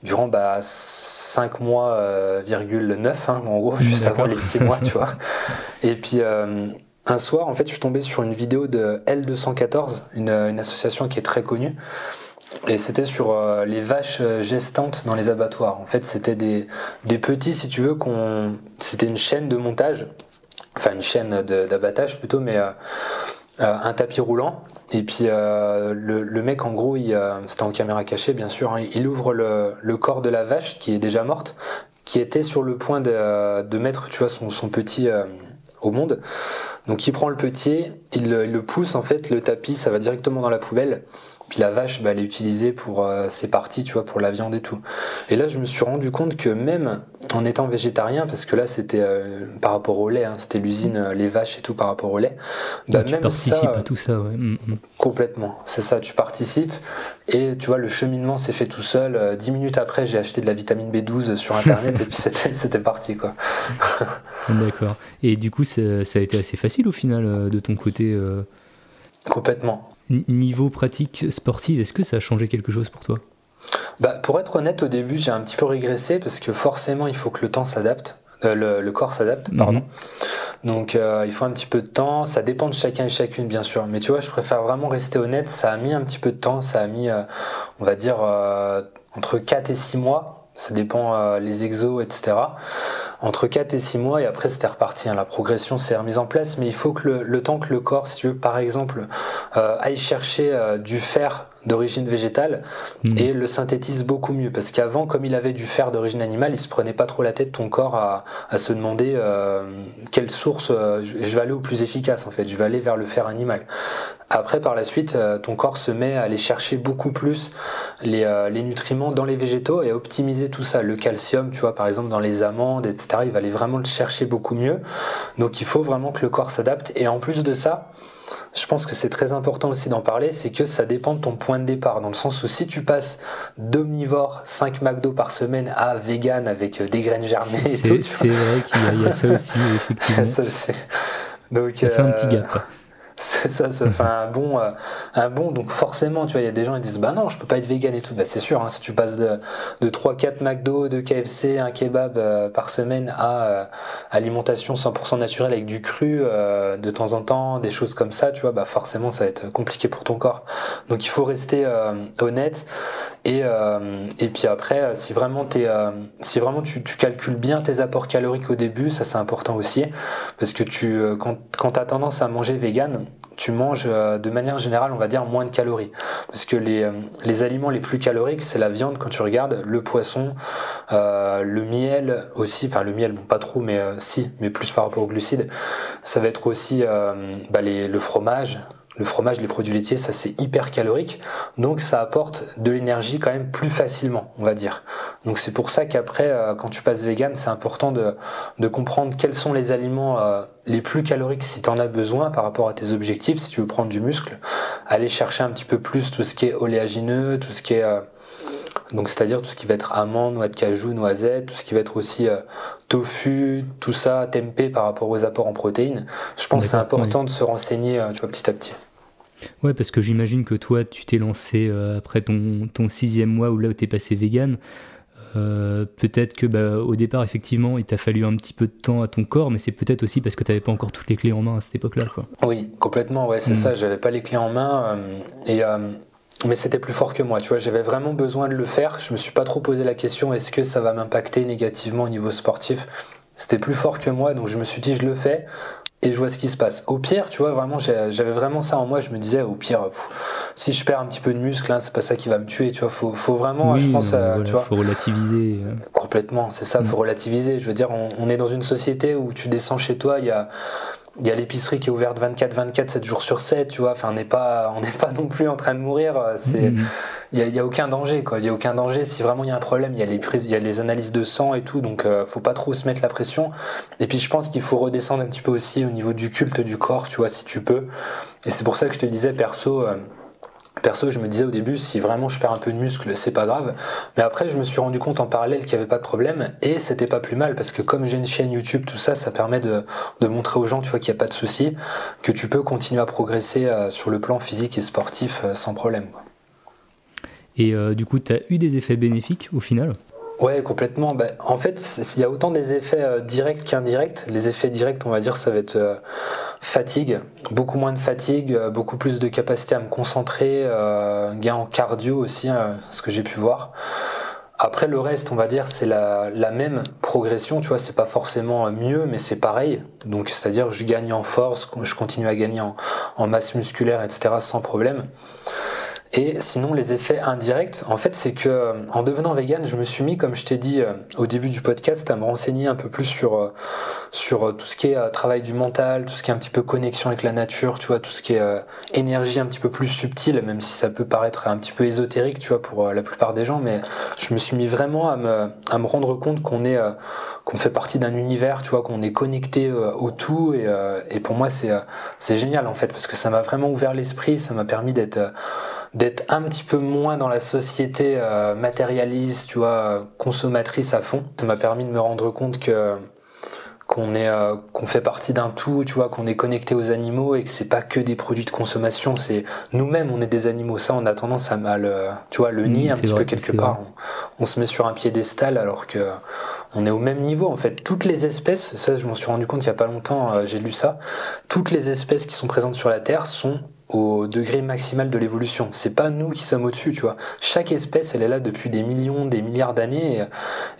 durant bah, 5 mois, euh, hein, en gros, juste avant les 6 mois, tu vois. Et puis, euh, un soir, en fait, je suis tombé sur une vidéo de L214, une, une association qui est très connue. Et c'était sur euh, les vaches gestantes dans les abattoirs. En fait, c'était des, des petits, si tu veux, qu'on. C'était une chaîne de montage, enfin une chaîne d'abattage plutôt, mais euh, un tapis roulant. Et puis euh, le, mec, en gros, euh, c'était en caméra cachée, bien sûr, hein, il ouvre le, corps de la vache qui est déjà morte, qui était sur le point de, mettre, tu vois, son, son petit au monde. Donc il prend le petit, il, il, le pousse en fait, le tapis, ça va directement dans la poubelle. Puis la vache, bah, elle est utilisée pour euh, ses parties, tu vois, pour la viande et tout. Et là, je me suis rendu compte que même en étant végétarien, parce que là, c'était euh, par rapport au lait, hein, c'était l'usine, euh, les vaches et tout par rapport au lait. Bah, tu participes à tout ça, ouais. Mm, mm. Complètement, c'est ça, tu participes. Et tu vois, le cheminement s'est fait tout seul. Dix minutes après, j'ai acheté de la vitamine B12 sur Internet et puis c'était parti, quoi. D'accord. Et du coup, ça, a été assez facile au final de ton côté Complètement. Niveau pratique sportive, est-ce que ça a changé quelque chose pour toi? Bah, Pour être honnête, au début, j'ai un petit peu régressé parce que forcément, il faut que le temps s'adapte. Euh, le, corps s'adapte, pardon. Mhm. Donc euh, il faut un petit peu de temps, ça dépend de chacun et chacune bien sûr, mais tu vois je préfère vraiment rester honnête, ça a mis un petit peu de temps, ça a mis euh, on va dire entre 4 et 6 mois, ça dépend les exos etc entre 4 et 6 mois et après c'était reparti. Hein. La progression s'est remise en place, mais il faut que le, temps que le corps, si tu veux, par exemple, euh, aille chercher euh, du fer d'origine végétale hmm. et le synthétise beaucoup mieux. Parce qu'avant, comme il avait du fer d'origine animale, il se prenait pas trop la tête, ton corps, à, se demander euh, quelle source je vais aller au plus efficace en fait. Je vais aller vers le fer animal. Après, par la suite, euh, ton corps se met à aller chercher beaucoup plus euh, les, nutriments dans les végétaux et à optimiser tout ça. Le calcium, tu vois, par exemple, dans les amandes, etc., il va aller vraiment le chercher beaucoup mieux. Donc, il faut vraiment que le corps s'adapte. Et en plus de ça, je pense que c'est très important aussi d'en parler, c'est que ça dépend de ton point de départ, dans le sens où si tu passes d'omnivore 5 McDo par semaine à vegan avec euh, des graines germées et tout. C'est vrai qu'il y, a ça aussi, effectivement. ça, Donc, ça fait un petit gap. C'est ça, ça fait un bon, euh, un bon. Donc forcément, tu vois, il y a des gens qui disent, bah non, je peux pas être vegan et tout. Bah c'est sûr, hein, si tu passes de, de 3-4 McDo, de KFC, un kebab euh, par semaine à euh, alimentation 100% naturelle avec du cru de temps en temps, des choses comme ça, tu vois, bah forcément, ça va être compliqué pour ton corps. Donc il faut rester honnête. Et, et puis après, si vraiment, es, si vraiment tu, tu, calcules bien tes apports caloriques au début, ça c'est important aussi, parce que tu, quand, quand tu as tendance à manger vegan, tu manges euh, de manière générale, on va dire, moins de calories. Parce que les, euh, les aliments les plus caloriques, c'est la viande quand tu regardes, le poisson, euh, le miel aussi, enfin le miel, bon, pas trop, mais si, mais plus par rapport aux glucides. Ça va être aussi bah, le fromage, le fromage, les produits laitiers, ça c'est hyper calorique, donc ça apporte de l'énergie quand même plus facilement, on va dire. Donc c'est pour ça qu'après, euh, quand tu passes vegan, c'est important de, comprendre quels sont les aliments euh, les plus caloriques si tu en as besoin par rapport à tes objectifs, si tu veux prendre du muscle, aller chercher un petit peu plus tout ce qui est oléagineux, tout ce qui est... Donc c'est-à-dire tout ce qui va être amande, noix de cajou, noisette, tout ce qui va être aussi tofu, tout ça, tempeh par rapport aux apports en protéines. Je pense que c'est important de se renseigner tu vois, petit à petit. Ouais, parce que j'imagine que toi, tu t'es lancé après ton, ton sixième mois où là où t'es passé vegan. Euh, peut-être que bah, au départ, effectivement, il t'a fallu un petit peu de temps à ton corps, mais c'est peut-être aussi parce que tu n'avais pas encore toutes les clés en main à cette époque-là. Oui, complètement, ouais, c'est mm. ça, j'avais pas les clés en main. Euh, et, euh, mais c'était plus fort que moi, tu vois, j'avais vraiment besoin de le faire. Je me suis pas trop posé la question est-ce que ça va m'impacter négativement au niveau sportif? C'était plus fort que moi, donc je me suis dit je le fais et je vois ce qui se passe. Au pire, tu vois, vraiment, j'avais vraiment ça en moi. Je me disais, au pire, si je perds un petit peu de muscle, hein, c'est pas ça qui va me tuer. Tu vois, faut, faut vraiment, je pense, euh, tu vois, faut relativiser. Euh. Complètement, c'est ça, faut mm. relativiser. Je veux dire, on, on, est dans une société où tu descends chez toi, il y a il y a l'épicerie qui est ouverte 24 24 7 jours sur 7 tu vois. Enfin on n'est pas on n'est pas non plus en train de mourir. C'est mm-hmm. il y, a, aucun danger quoi. Il y a aucun danger. Si vraiment il y a un problème il y a les prises il y a les analyses de sang et tout. Donc euh, faut pas trop se mettre la pression. Et puis je pense qu'il faut redescendre un petit peu aussi au niveau du culte du corps tu vois si tu peux. Et c'est pour ça que je te disais perso euh, Perso, je me disais au début, si vraiment je perds un peu de muscle, c'est pas grave. Mais après, je me suis rendu compte en parallèle qu'il n'y avait pas de problème et c'était pas plus mal parce que comme j'ai une chaîne YouTube, tout ça, ça permet de, montrer aux gens, tu vois, qu'il n'y a pas de souci, que tu peux continuer à progresser euh, sur le plan physique et sportif euh, sans problème. Et euh, du coup, tu as eu des effets bénéfiques au final? Ouais, complètement. Bah, en fait, il y a autant des effets euh, directs qu'indirects. Les effets directs, on va dire, ça va être euh, fatigue, beaucoup moins de fatigue, euh, beaucoup plus de capacité à me concentrer, gain en cardio aussi, hein, ce que j'ai pu voir. Après le reste, on va dire, c'est la, même progression, tu vois, c'est pas forcément mieux, mais c'est pareil. Donc, c'est-à-dire, je gagne en force, je continue à gagner en, en masse musculaire, etc., sans problème. Et sinon, les effets indirects, en fait, c'est que euh, en devenant vegan, je me suis mis, comme je t'ai dit euh, au début du podcast, à me renseigner un peu plus sur euh, sur tout ce qui est travail du mental, tout ce qui est un petit peu connexion avec la nature, tu vois, tout ce qui est énergie un petit peu plus subtile, même si ça peut paraître un petit peu ésotérique, tu vois, pour la plupart des gens, mais je me suis mis vraiment à me à me rendre compte qu'on est qu'on fait partie d'un univers, tu vois, qu'on est connecté au tout, et, et pour moi, c'est c'est génial en fait, parce que ça m'a vraiment ouvert l'esprit, ça m'a permis d'être d'être un petit peu moins dans la société euh, matérialiste, tu vois, consommatrice à fond. Ça m'a permis de me rendre compte que qu'on est euh, qu'on fait partie d'un tout, tu vois, qu'on est connecté aux animaux et que c'est pas que des produits de consommation, c'est nous-mêmes on est des animaux. Ça, on a tendance à mal, tu vois, le mmh, nier un petit peu quelque part. On, se met sur un piédestal alors que on est au même niveau en fait. Toutes les espèces, ça je m'en suis rendu compte il y a pas longtemps, euh, j'ai lu ça. Toutes les espèces qui sont présentes sur la Terre sont au degré maximal de l'évolution. C'est pas nous qui sommes au-dessus, tu vois. Chaque espèce, elle est là depuis des millions, des milliards d'années,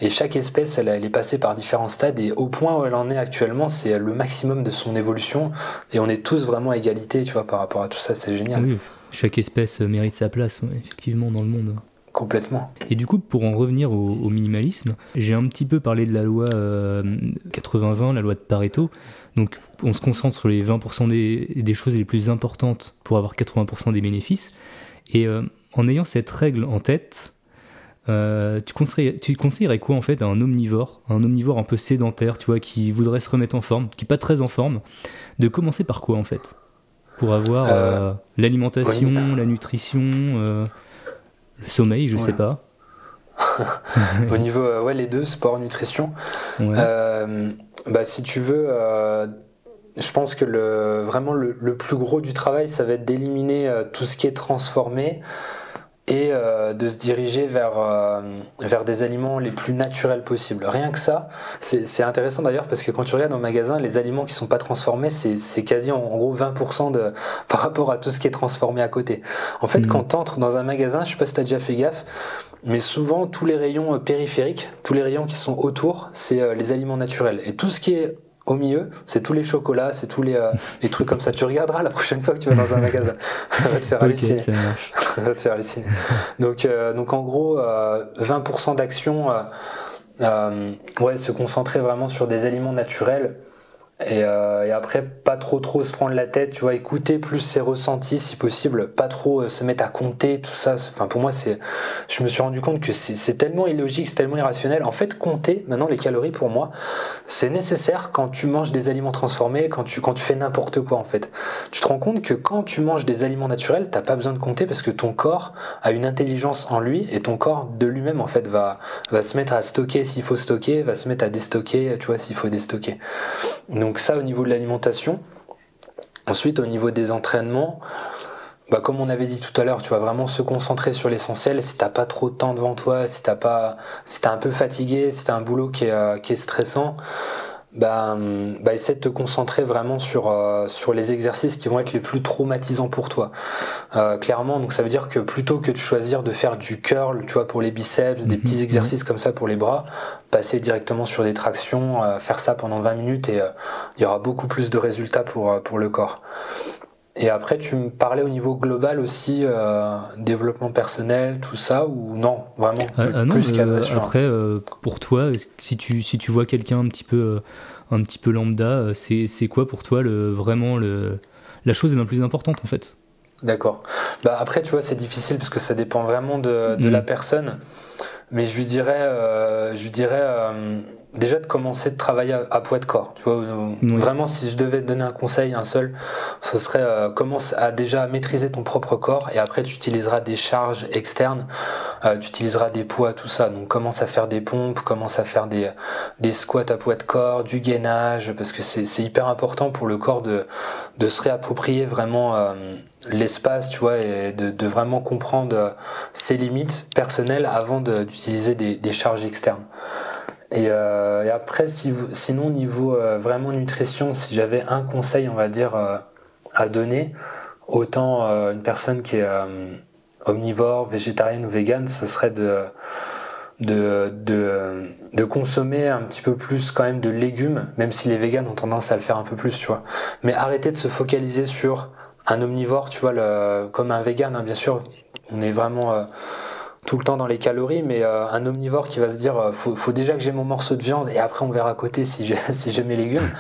et, chaque espèce, elle, est passée par différents stades, et au point où elle en est actuellement, c'est le maximum de son évolution, et on est tous vraiment à égalité, tu vois, par rapport à tout ça, c'est génial. Oui, chaque espèce mérite sa place, effectivement, dans le monde. Complètement. Et du coup, pour en revenir au, minimalisme, j'ai un petit peu parlé de la loi 80-20, euh, la loi de Pareto. Donc, on se concentre sur les 20% des, choses les plus importantes pour avoir 80% des bénéfices. Et euh, en ayant cette règle en tête, euh, tu, conseillerais, tu conseillerais quoi en fait à un omnivore, un omnivore un peu sédentaire, tu vois, qui voudrait se remettre en forme, qui n'est pas très en forme, de commencer par quoi en fait? Pour avoir l'alimentation, la nutrition, le sommeil, je sais pas. Au niveau, euh, ouais, les deux, sport, nutrition. Euh, bah, si tu veux, euh, je pense que le, vraiment le, le, plus gros du travail, ça va être d'éliminer tout ce qui est transformé et euh, de se diriger vers, euh, vers des aliments les plus naturels possibles. Rien que ça, c'est intéressant d'ailleurs parce que quand tu regardes au magasin, les aliments qui sont pas transformés, c'est quasi en, gros 20% de, par rapport à tout ce qui est transformé à côté. En fait, mmh. quand tu entres dans un magasin, je sais pas si tu as déjà fait gaffe, mais souvent tous les rayons euh, périphériques, tous les rayons qui sont autour, c'est les aliments naturels. Et tout ce qui est au milieu, c'est tous les chocolats, c'est tous les, euh, les, trucs comme ça. Tu regarderas la prochaine fois que tu vas dans un magasin. ça va te faire halluciner. ça, va te faire halluciner. Donc, euh, donc en gros, 20% euh, d'action, ouais, se concentrer vraiment sur des aliments naturels Et, euh, et, après, pas trop trop se prendre la tête, tu vois, écouter plus ses ressentis si possible, pas trop euh, se mettre à compter, tout ça. Enfin, pour moi, c'est, je me suis rendu compte que c'est tellement illogique, c'est tellement irrationnel. En fait, compter, maintenant, les calories, pour moi, c'est nécessaire quand tu manges des aliments transformés, quand tu, quand tu fais n'importe quoi, en fait. Tu te rends compte que quand tu manges des aliments naturels, t'as pas besoin de compter parce que ton corps a une intelligence en lui et ton corps de lui-même, en fait, va, va se mettre à stocker s'il faut stocker, va se mettre à déstocker, tu vois, s'il faut déstocker. Ça au niveau de l'alimentation. Ensuite au niveau des entraînements, bah, comme on avait dit tout à l'heure, tu vas vraiment se concentrer sur l'essentiel. Si t'as pas trop de temps devant toi, si t'as pas, si un peu fatigué, si t'as un boulot qui est, euh, qui est stressant, bah, bah, essaie de te concentrer vraiment sur, euh, sur les exercices qui vont être les plus traumatisants pour toi. Euh, clairement, donc ça veut dire que plutôt que de choisir de faire du curl, tu vois, pour les biceps, des mhm, petits exercices comme ça pour les bras, passer directement sur des tractions, euh, faire ça pendant 20 minutes et il y aura beaucoup plus de résultats pour, pour le corps. Et après, tu me parlais au niveau global aussi, euh, développement personnel, tout ça, ou non, vraiment ah, ah plus euh, Après, euh, pour toi, si tu, si tu vois quelqu'un un petit peu, un petit peu lambda, c'est quoi pour toi le, vraiment le, la chose la plus importante en fait? D'accord. Bah après, tu vois, c'est difficile parce que ça dépend vraiment de, de la mm. personne. Mais je lui dirais, je lui dirais déjà de commencer de travailler à, poids de corps. Tu vois, Vraiment, si je devais te donner un conseil, un seul, ce serait euh, commence à déjà maîtriser ton propre corps et après tu utiliseras des charges externes, euh, tu utiliseras des poids, tout ça. Donc commence à faire des pompes, commence à faire des, des squats à poids de corps, du gainage, parce que c'est hyper important pour le corps de, de se réapproprier vraiment euh, l'espace, tu vois, et de, de, vraiment comprendre ses limites personnelles avant d'utiliser des, des charges externes. Euh, et, après, si, sinon, niveau euh, vraiment nutrition, si j'avais un conseil, on va dire, euh, à donner, autant une personne qui est omnivore, végétarienne ou végane, ce serait de, de, consommer un petit peu plus quand même de légumes, même si les véganes ont tendance à le faire un peu plus, tu vois. Mais arrêter de se focaliser sur un omnivore, tu vois, comme un vegan, hein, bien sûr. On est vraiment tout le temps dans les calories, mais euh, un omnivore qui va se dire euh, faut, faut déjà que j'ai mon morceau de viande et après on verra à côté si j'ai si mes légumes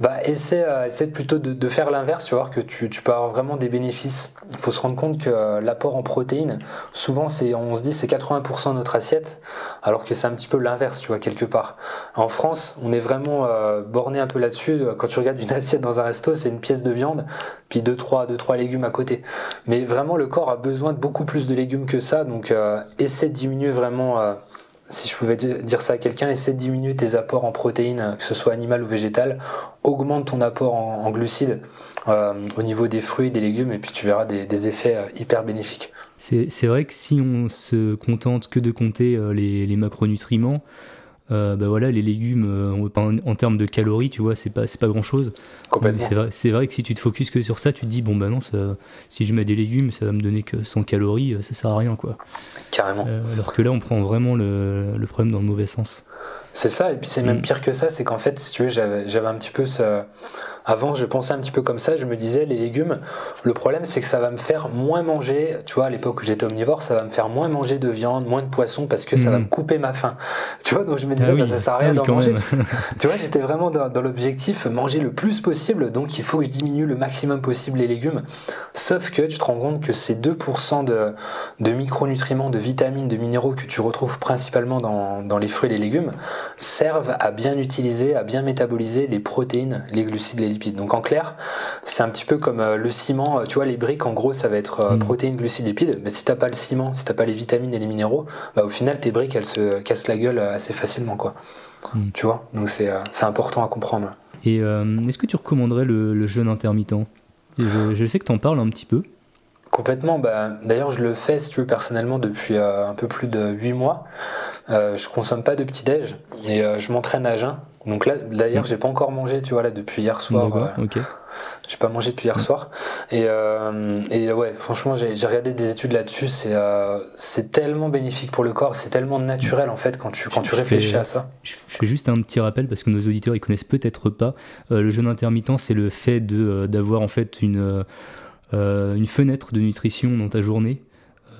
bah, essaie, euh, essaie plutôt de, faire l'inverse, tu vois, que tu, tu, peux avoir vraiment des bénéfices. Il faut se rendre compte que euh, l'apport en protéines, souvent, c'est, on se dit c'est 80% de notre assiette, alors que c'est un petit peu l'inverse, tu vois, quelque part. En France, on est vraiment euh, borné un peu là-dessus. Quand tu regardes une assiette dans un resto, c'est une pièce de viande, puis deux trois, deux, trois légumes à côté. Mais vraiment, le corps a besoin de beaucoup plus de légumes que ça, donc euh, essaie de diminuer vraiment si je pouvais dire ça à quelqu'un, essaie de diminuer tes apports en protéines, que ce soit animal ou végétal, augmente ton apport en, glucides euh, au niveau des fruits des légumes, et puis tu verras des, effets euh, hyper bénéfiques. C'est vrai que si on se contente que de compter euh, les macronutriments, euh, bah voilà, les légumes euh, en, termes de calories, tu vois, c'est pas, c'est pas grand chose. C'est vrai, que si tu te focuses que sur ça, tu te dis, bon, bah non, si je mets des légumes, ça va me donner que 100 calories, euh, ça sert à rien, quoi. Carrément. alors que là, on prend vraiment le, le problème dans le mauvais sens. C'est ça, et puis c'est même mm. pire que ça, c'est qu'en fait, si tu veux, j'avais un petit peu ce. Avant, je pensais un petit peu comme ça, je me disais, les légumes, le problème, c'est que ça va me faire moins manger, tu vois, à l'époque où j'étais omnivore, ça va me faire moins manger de viande, moins de poisson, parce que ça va mm. me couper ma faim. Tu vois, donc je me disais, ah bah, ça sert à rien ah d'en manger. tu vois, j'étais vraiment dans, dans l'objectif, manger le plus possible, donc il faut que je diminue le maximum possible les légumes. Sauf que tu te rends compte que ces 2% de, de micronutriments, de vitamines, de minéraux que tu retrouves principalement dans, dans les fruits et les légumes, servent à bien utiliser, à bien métaboliser les protéines, les glucides, les lipides. Donc en clair, c'est un petit peu comme euh, le ciment, euh, tu vois, les briques, en gros, ça va être euh, mm. protéines, glucides, lipides. Mais si t'as pas le ciment, si t'as pas les vitamines et les minéraux, bah, au final, tes briques, elles se cassent la gueule assez facilement, quoi. Mm. Tu vois? Donc c'est important à comprendre. Et est-ce que tu recommanderais le, jeûne intermittent? Je, je, sais que tu en parles un petit peu. Complètement. Bah, D'ailleurs, je le fais, si tu veux, personnellement, depuis un peu plus de 8 mois. Euh, je consomme pas de petit déj et euh, je m'entraîne à jeun. Donc là, d'ailleurs, j'ai pas encore mangé, tu vois, là, depuis hier soir. Euh, ok. J'ai pas mangé depuis hier soir. Et, et ouais, franchement, j'ai regardé des études là-dessus. C'est c'est tellement bénéfique pour le corps, c'est tellement naturel en fait quand tu, quand tu réfléchis à ça. Je fais juste un petit rappel parce que nos auditeurs ils connaissent peut-être pas. le jeûne intermittent, c'est le fait d'avoir en fait une, une fenêtre de nutrition dans ta journée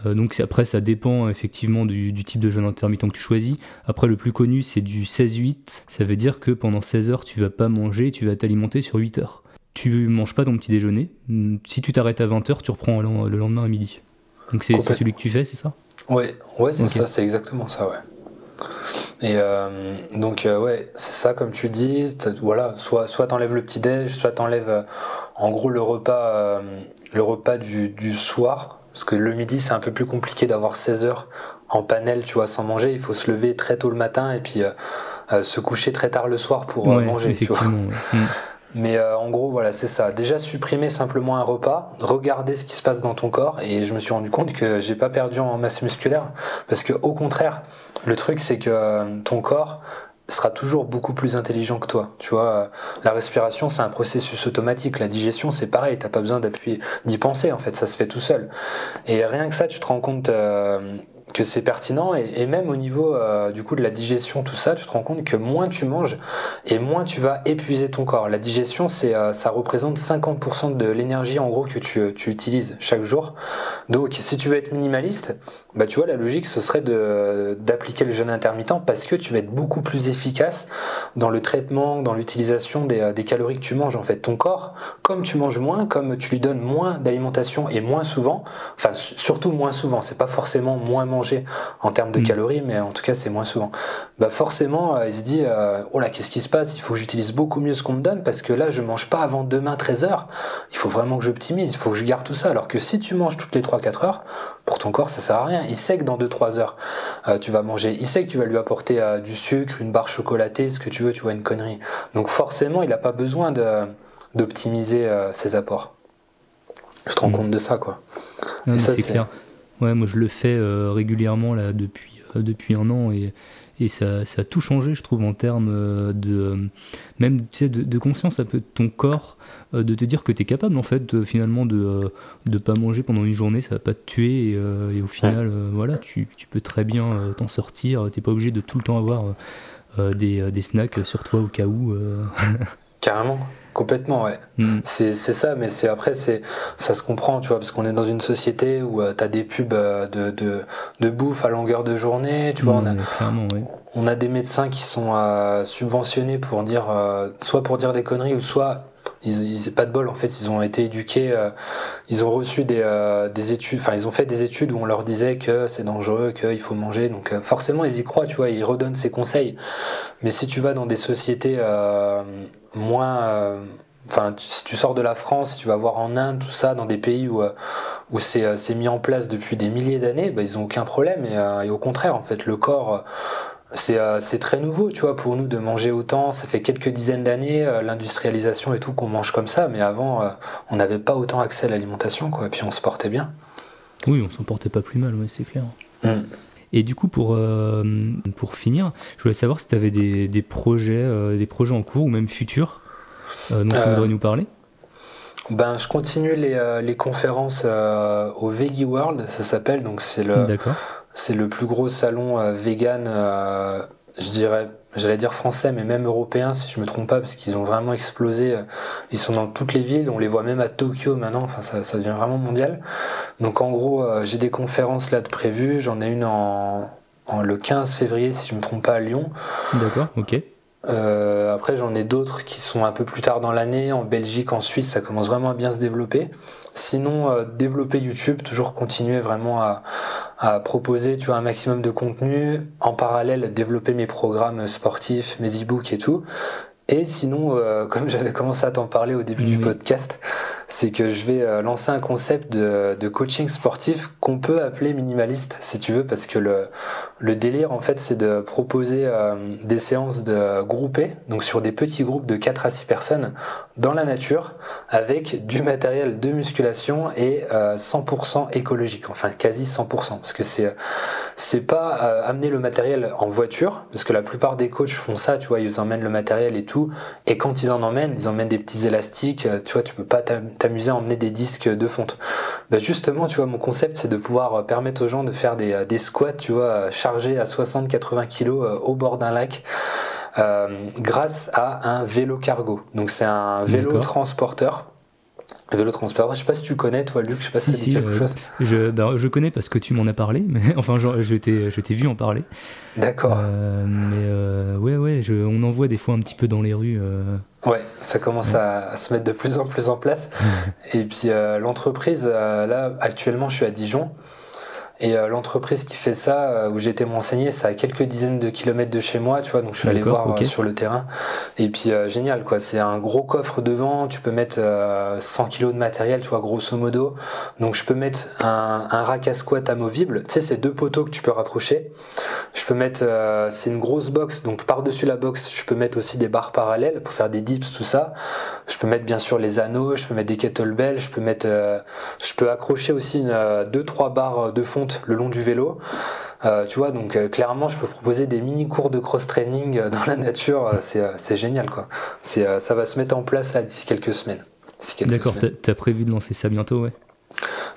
Euh, donc après, ça dépend effectivement du, type de jeûne intermittent que tu choisis. Après, le plus connu, c'est du 16-8. Ça veut dire que pendant 16 heures, tu vas pas manger, tu vas t'alimenter sur 8 heures. Tu manges pas ton petit déjeuner. Si tu t'arrêtes à 20 heures, tu reprends le lendemain à midi. Donc c'est celui que tu fais, c'est ça? Ouais, ouais, c'est ça, c'est exactement ça, ouais. Et euh, donc euh, ouais, c'est ça comme tu dis. Voilà, soit soit t'enlèves le petit déj, soit t'enlèves en gros le repas, le repas du, du soir parce que le midi, c'est un peu plus compliqué d'avoir 16 heures en panel, tu vois, sans manger. Il faut se lever très tôt le matin et puis euh, euh, se coucher très tard le soir pour euh, manger, tu vois. Mais en gros, voilà, c'est ça. Déjà, supprimer simplement un repas, regarder ce qui se passe dans ton corps. Et je me suis rendu compte que j'ai pas perdu en masse musculaire. Parce que, au contraire, le truc, c'est que ton corps, sera toujours beaucoup plus intelligent que toi. Tu vois, la respiration, c'est un processus automatique. La digestion, c'est pareil. T'as pas besoin d'appuyer, d'y penser. En fait, ça se fait tout seul. Et rien que ça, tu te rends compte euh, que c'est pertinent et, même au niveau euh, du coup de la digestion tout ça tu te rends compte que moins tu manges et moins tu vas épuiser ton corps. La digestion c'est euh, ça représente 50% de l'énergie en gros que tu, tu, utilises chaque jour. Donc si tu veux être minimaliste bah tu vois la logique ce serait de d'appliquer le jeûne intermittent parce que tu vas être beaucoup plus efficace dans le traitement dans l'utilisation des, euh, des calories que tu manges en fait. Ton corps comme tu manges moins comme tu lui donnes moins d'alimentation et moins souvent enfin surtout moins souvent c'est pas forcément moins manger en termes de mm. calories, mais en tout cas, c'est moins souvent. Bah forcément, euh, il se dit euh, Oh là, qu'est-ce qui se passe? Il faut que j'utilise beaucoup mieux ce qu'on me donne parce que là, je mange pas avant demain 13 heures. Il faut vraiment que j'optimise, il faut que je garde tout ça. Alors que si tu manges toutes les 3-4 heures, pour ton corps, ça sert à rien. Il sait que dans 2-3 heures, euh, tu vas manger. Il sait que tu vas lui apporter du sucre, une barre chocolatée, ce que tu veux, tu vois, une connerie. Donc forcément, il n'a pas besoin d'optimiser ses apports. Je te rends mm. compte de ça, quoi. ça, c'est clair. Ouais, moi je le fais euh, régulièrement là depuis, euh, depuis un an et, et ça, ça, a tout changé, je trouve, en termes euh, de même tu sais, de, conscience un peu de ton corps, de te dire que tu es capable en fait finalement de ne pas manger pendant une journée, ça va pas te tuer et, au final, voilà, tu, tu, peux très bien t'en sortir, t'es pas obligé de tout le temps avoir des, des, snacks sur toi au cas où. Carrément. Complètement, ouais. Mm. C'est ça, mais c'est après, c'est ça se comprend, tu vois, parce qu'on est dans une société où euh, tu as des pubs euh, de, de, de, bouffe à longueur de journée, tu vois. on, a, on a des médecins qui sont euh, subventionnés pour dire, soit pour dire des conneries, ou soit ils, ils pas de bol en fait ils ont été éduqués euh, ils ont reçu des, euh, des études enfin ils ont fait des études où on leur disait que c'est dangereux qu'il faut manger donc euh, forcément ils y croient tu vois ils redonnent ces conseils. Mais si tu vas dans des sociétés moins enfin si tu sors de la France si tu vas voir en Inde tout ça dans des pays où où c'est mis en place depuis des milliers d'années bah, ils ont aucun problème et, au contraire en fait le corps c'est très nouveau, tu vois, pour nous de manger autant. Ça fait quelques dizaines d'années, euh, l'industrialisation et tout, qu'on mange comme ça. Mais avant, euh, on n'avait pas autant accès à l'alimentation, quoi. Et puis on se portait bien. Oui, on s'en portait pas plus mal, oui, c'est clair. Mm. Et du coup, pour, pour finir, je voulais savoir si tu avais des, des projets, des projets en cours ou même futurs dont tu voudrais nous parler? Ben, je continue les, les conférences au Veggie World, ça s'appelle. Donc, c'est le. D'accord c'est le plus gros salon euh, vegan, euh, je dirais, j'allais dire français, mais même européen si je me trompe pas, parce qu'ils ont vraiment explosé. Euh, ils sont dans toutes les villes, on les voit même à Tokyo maintenant. Enfin, ça, devient vraiment mondial. Donc en gros, j'ai des conférences là de prévues. J'en ai une en, le 15 février si je me trompe pas à Lyon. D'accord, ok. Après, j'en ai d'autres qui sont un peu plus tard dans l'année. En Belgique, en Suisse, ça commence vraiment à bien se développer. Sinon, euh, développer YouTube, toujours continuer vraiment à, à, proposer tu vois, un maximum de contenu. En parallèle, développer mes programmes sportifs, mes e-books et tout. Et sinon, euh, comme j'avais commencé à t'en parler au début du podcast, c'est que je vais euh, lancer un concept de, de coaching sportif qu'on peut appeler minimaliste, si tu veux, parce que le, le délire, en fait, c'est de proposer euh, des séances de groupées, donc sur des petits groupes de 4 à 6 personnes, dans la nature, avec du matériel de musculation et 100% écologique, enfin quasi 100%, parce que c'est c'est pas amener le matériel en voiture, parce que la plupart des coachs font ça, tu vois, ils emmènent le matériel et tout et quand ils en emmènent, ils emmènent des petits élastiques. Euh, tu vois, tu peux pas t'amuser à emmener des disques de fonte. Bah justement, tu vois, mon concept, c'est de pouvoir euh, permettre aux gens de faire des, euh, des squats, tu vois, chargés à 60-80 kg au bord d'un lac. Grâce à un vélo cargo. Donc c'est un vélo transporteur Vélo transport, je sais pas si tu connais toi Luc, je sais pas si, si, dit quelque chose. Je, je connais parce que tu m'en as parlé, mais enfin je t'ai vu en parler. D'accord. mais ouais ouais, je, on en voit des fois un petit peu dans les rues. Ouais, ça commence à, se mettre de plus en plus en place. Et puis l'entreprise, là actuellement je suis à Dijon. Et euh, l'entreprise qui fait ça, euh, où j'ai été c'est à quelques dizaines de kilomètres de chez moi, tu vois, donc je suis allé voir euh, sur le terrain. Et puis génial, quoi. C'est un gros coffre devant, tu peux mettre 100 kilos de matériel, tu vois, grosso modo. Donc je peux mettre un, un rack à squat amovible, tu sais, c'est deux poteaux que tu peux rapprocher. Je peux mettre, c'est une grosse box, donc par-dessus la box, je peux mettre aussi des barres parallèles pour faire des dips, tout ça. Je peux mettre bien sûr les anneaux, je peux mettre des kettlebells, je peux mettre, je peux accrocher aussi une, deux, trois barres de le long du vélo. Euh, tu vois, donc euh, clairement, je peux proposer des mini cours de cross-training euh, dans la nature. c'est génial, quoi. ça va se mettre en place là d'ici quelques semaines. D'accord, tu as prévu de lancer ça bientôt, ouais?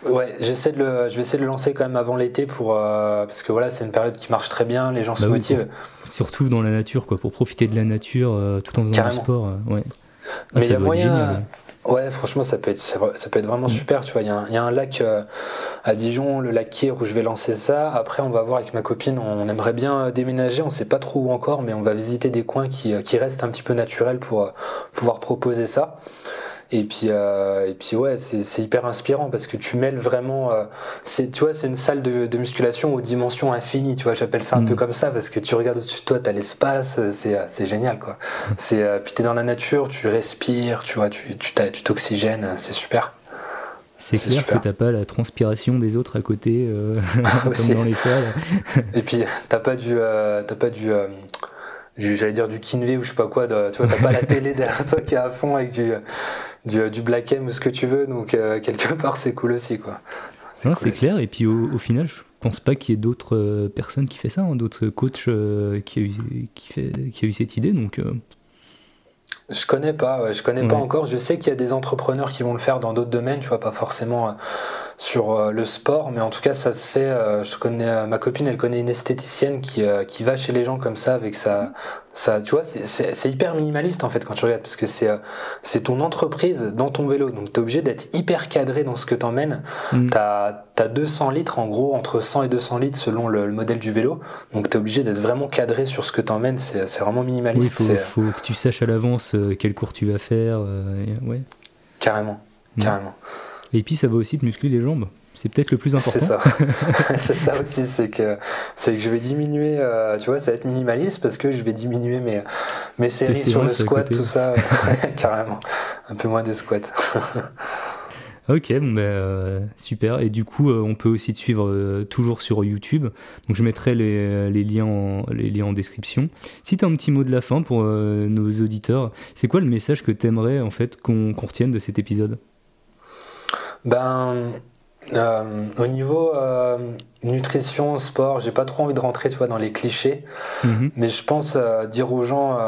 Ouais, j'essaie de le, je vais essayer de le lancer quand même avant l'été pour parce que voilà, c'est une période qui marche très bien, les gens se bah motivent. surtout dans la nature, quoi, pour profiter de la nature tout en faisant du sport. ouais. Ah, Mais il y a moyen. Ouais, franchement, ça peut être, ça peut être vraiment mm. super. Tu vois, il y, a un lac euh, à Dijon, le lac Kir, où je vais lancer ça. Après, on va voir avec ma copine, on aimerait bien euh, déménager. On sait pas trop où encore, mais on va visiter des coins qui, euh, qui restent un petit peu naturels pour pouvoir proposer ça. Et puis, euh, et puis ouais, c'est hyper inspirant parce que tu mêles vraiment. Euh, c'est tu vois, c'est une salle de, de, musculation aux dimensions infinies. Tu vois, j'appelle ça un peu mm. comme ça parce que tu regardes au-dessus de toi, tu as l'espace, c'est génial quoi. C'est euh, puis t'es dans la nature, tu respires, tu vois, tu tu t'oxygènes, c'est super. C'est clair que t'as pas la transpiration des autres à côté, euh, comme dans les salles. et puis t'as pas du, t'as pas du j'allais dire du Kinvé ou je sais pas quoi, de, tu vois, t'as pas la télé derrière toi qui est à fond avec du, du, du Black M ou ce que tu veux, donc euh, quelque part c'est cool aussi quoi. C'est clair, et puis au, final, je pense pas qu'il y ait d'autres euh, personnes qui fait ça, hein, d'autres coachs euh, qui, a eu, qui, fait, qui a eu cette idée, donc. Je connais pas, je connais pas encore. Je sais qu'il y a des entrepreneurs qui vont le faire dans d'autres domaines, tu vois, pas forcément sur le sport, mais en tout cas, ça se fait. je connais ma copine, elle connaît une esthéticienne qui, qui va chez les gens comme ça avec sa, ça, tu vois, c'est hyper minimaliste en fait quand tu regardes, parce que c'est euh, ton entreprise dans ton vélo, donc tu es obligé d'être hyper cadré dans ce que t'emmènes. Mm. Tu as, 200 litres en gros, entre 100 et 200 litres selon le, modèle du vélo, donc tu es obligé d'être vraiment cadré sur ce que t'emmènes, c'est vraiment minimaliste. Il faut, faut, que tu saches à l'avance euh, quel cours tu vas faire. Euh, ouais. Carrément, mm. carrément. Et puis ça va aussi te muscler les jambes. C'est peut-être le plus important. C'est ça. c'est ça aussi, c'est que, c'est que je vais diminuer, euh, tu vois, ça va être minimaliste parce que je vais diminuer mes, mes séries sur le squat, tout ça, carrément. Un peu moins de squat. Ok, bon ben, euh, super. Et du coup, euh, on peut aussi te suivre toujours sur YouTube. Donc je mettrai les, les, liens, en, les liens en description. Si tu as un petit mot de la fin pour nos auditeurs, c'est quoi le message que tu aimerais en fait qu'on retienne de cet épisode? Ben, euh, au niveau euh, nutrition, sport, j'ai pas trop envie de rentrer tu vois, dans les clichés, mhm. mais je pense euh, dire aux gens,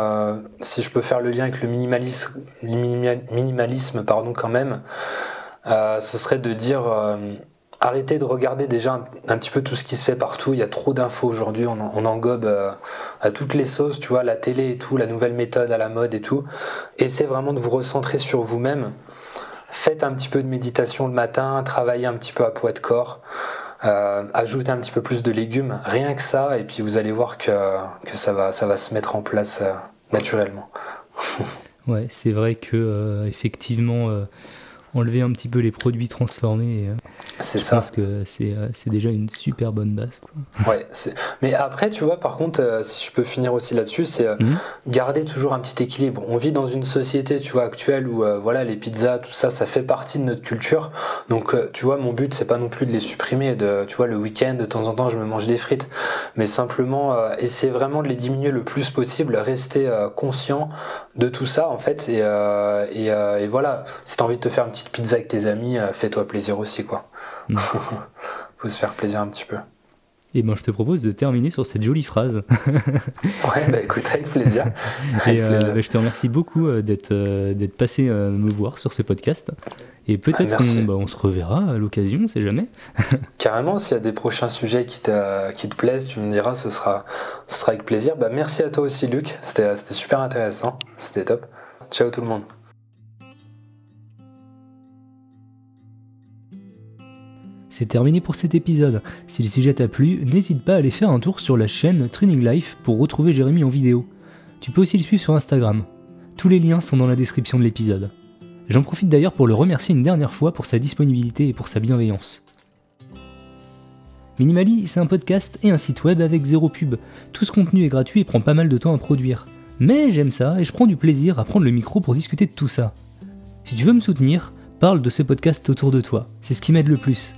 si je peux faire le lien avec le minimalisme, minimalisme pardon, quand même, ce serait de dire arrêtez de regarder déjà un, petit peu tout ce qui se fait partout. Il y a trop d'infos aujourd'hui, on, on, engobe à toutes les sauces, tu vois, la télé et tout, la nouvelle méthode à la mode et tout. Essayez vraiment de vous recentrer sur vous-même faites un petit peu de méditation le matin, travaillez un petit peu à poids de corps, euh, ajoutez un petit peu plus de légumes, rien que ça, et puis vous allez voir que, que ça, va, ça va se mettre en place euh, naturellement. ouais, c'est vrai que euh, effectivement enlever un petit peu les produits transformés. Euh, c'est ça. Je pense que euh, c'est déjà une super bonne base. Quoi. Ouais, mais après, tu vois, par contre, euh, si je peux finir aussi là-dessus, c'est mhm. garder toujours un petit équilibre. On vit dans une société, tu vois, actuelle où voilà, les pizzas, tout ça, ça fait partie de notre culture. Donc, tu vois, mon but, c'est pas non plus de les supprimer. De, tu vois, le week-end, de temps en temps, je me mange des frites, mais simplement essayer vraiment de les diminuer le plus possible, rester conscient de tout ça, en fait, et, et, et voilà, si tu as envie de te faire une petite pizza avec tes amis, euh, fais-toi plaisir aussi, quoi. Mm. Faut se faire plaisir un petit peu. Et ben, je te propose de terminer sur cette jolie phrase. ouais, bah écoute, avec plaisir. et euh, bah, je te remercie beaucoup euh, d'être d'être passé me voir sur ce podcast. Et peut-être ah, qu'on bah, on se reverra à l'occasion, on sait jamais. Carrément, s'il y a des prochains sujets qui te, qui te plaisent, tu me diras, ce sera, ce sera avec plaisir. Bah, merci à toi aussi, Luc. C'était super intéressant. C'était top. Ciao tout le monde. C'est terminé pour cet épisode. Si le sujet t'a plu, n'hésite pas à aller faire un tour sur la chaîne Training Life pour retrouver Jérémy en vidéo. Tu peux aussi le suivre sur Instagram. Tous les liens sont dans la description de l'épisode. J'en profite d'ailleurs pour le remercier une dernière fois pour sa disponibilité et pour sa bienveillance. Minimali, c'est un podcast et un site web avec zéro pub. Tout ce contenu est gratuit et prend pas mal de temps à produire. Mais j'aime ça et je prends du plaisir à prendre le micro pour discuter de tout ça. Si tu veux me soutenir, parle de ce podcast autour de toi, c'est ce qui m'aide le plus.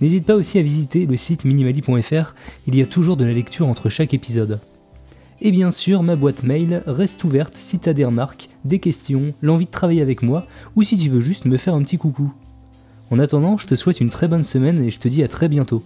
N'hésite pas aussi à visiter le site minimali.fr, il y a toujours de la lecture entre chaque épisode. Et bien sûr, ma boîte mail reste ouverte si tu as des remarques, des questions, l'envie de travailler avec moi, ou si tu veux juste me faire un petit coucou. En attendant, je te souhaite une très bonne semaine et je te dis à très bientôt.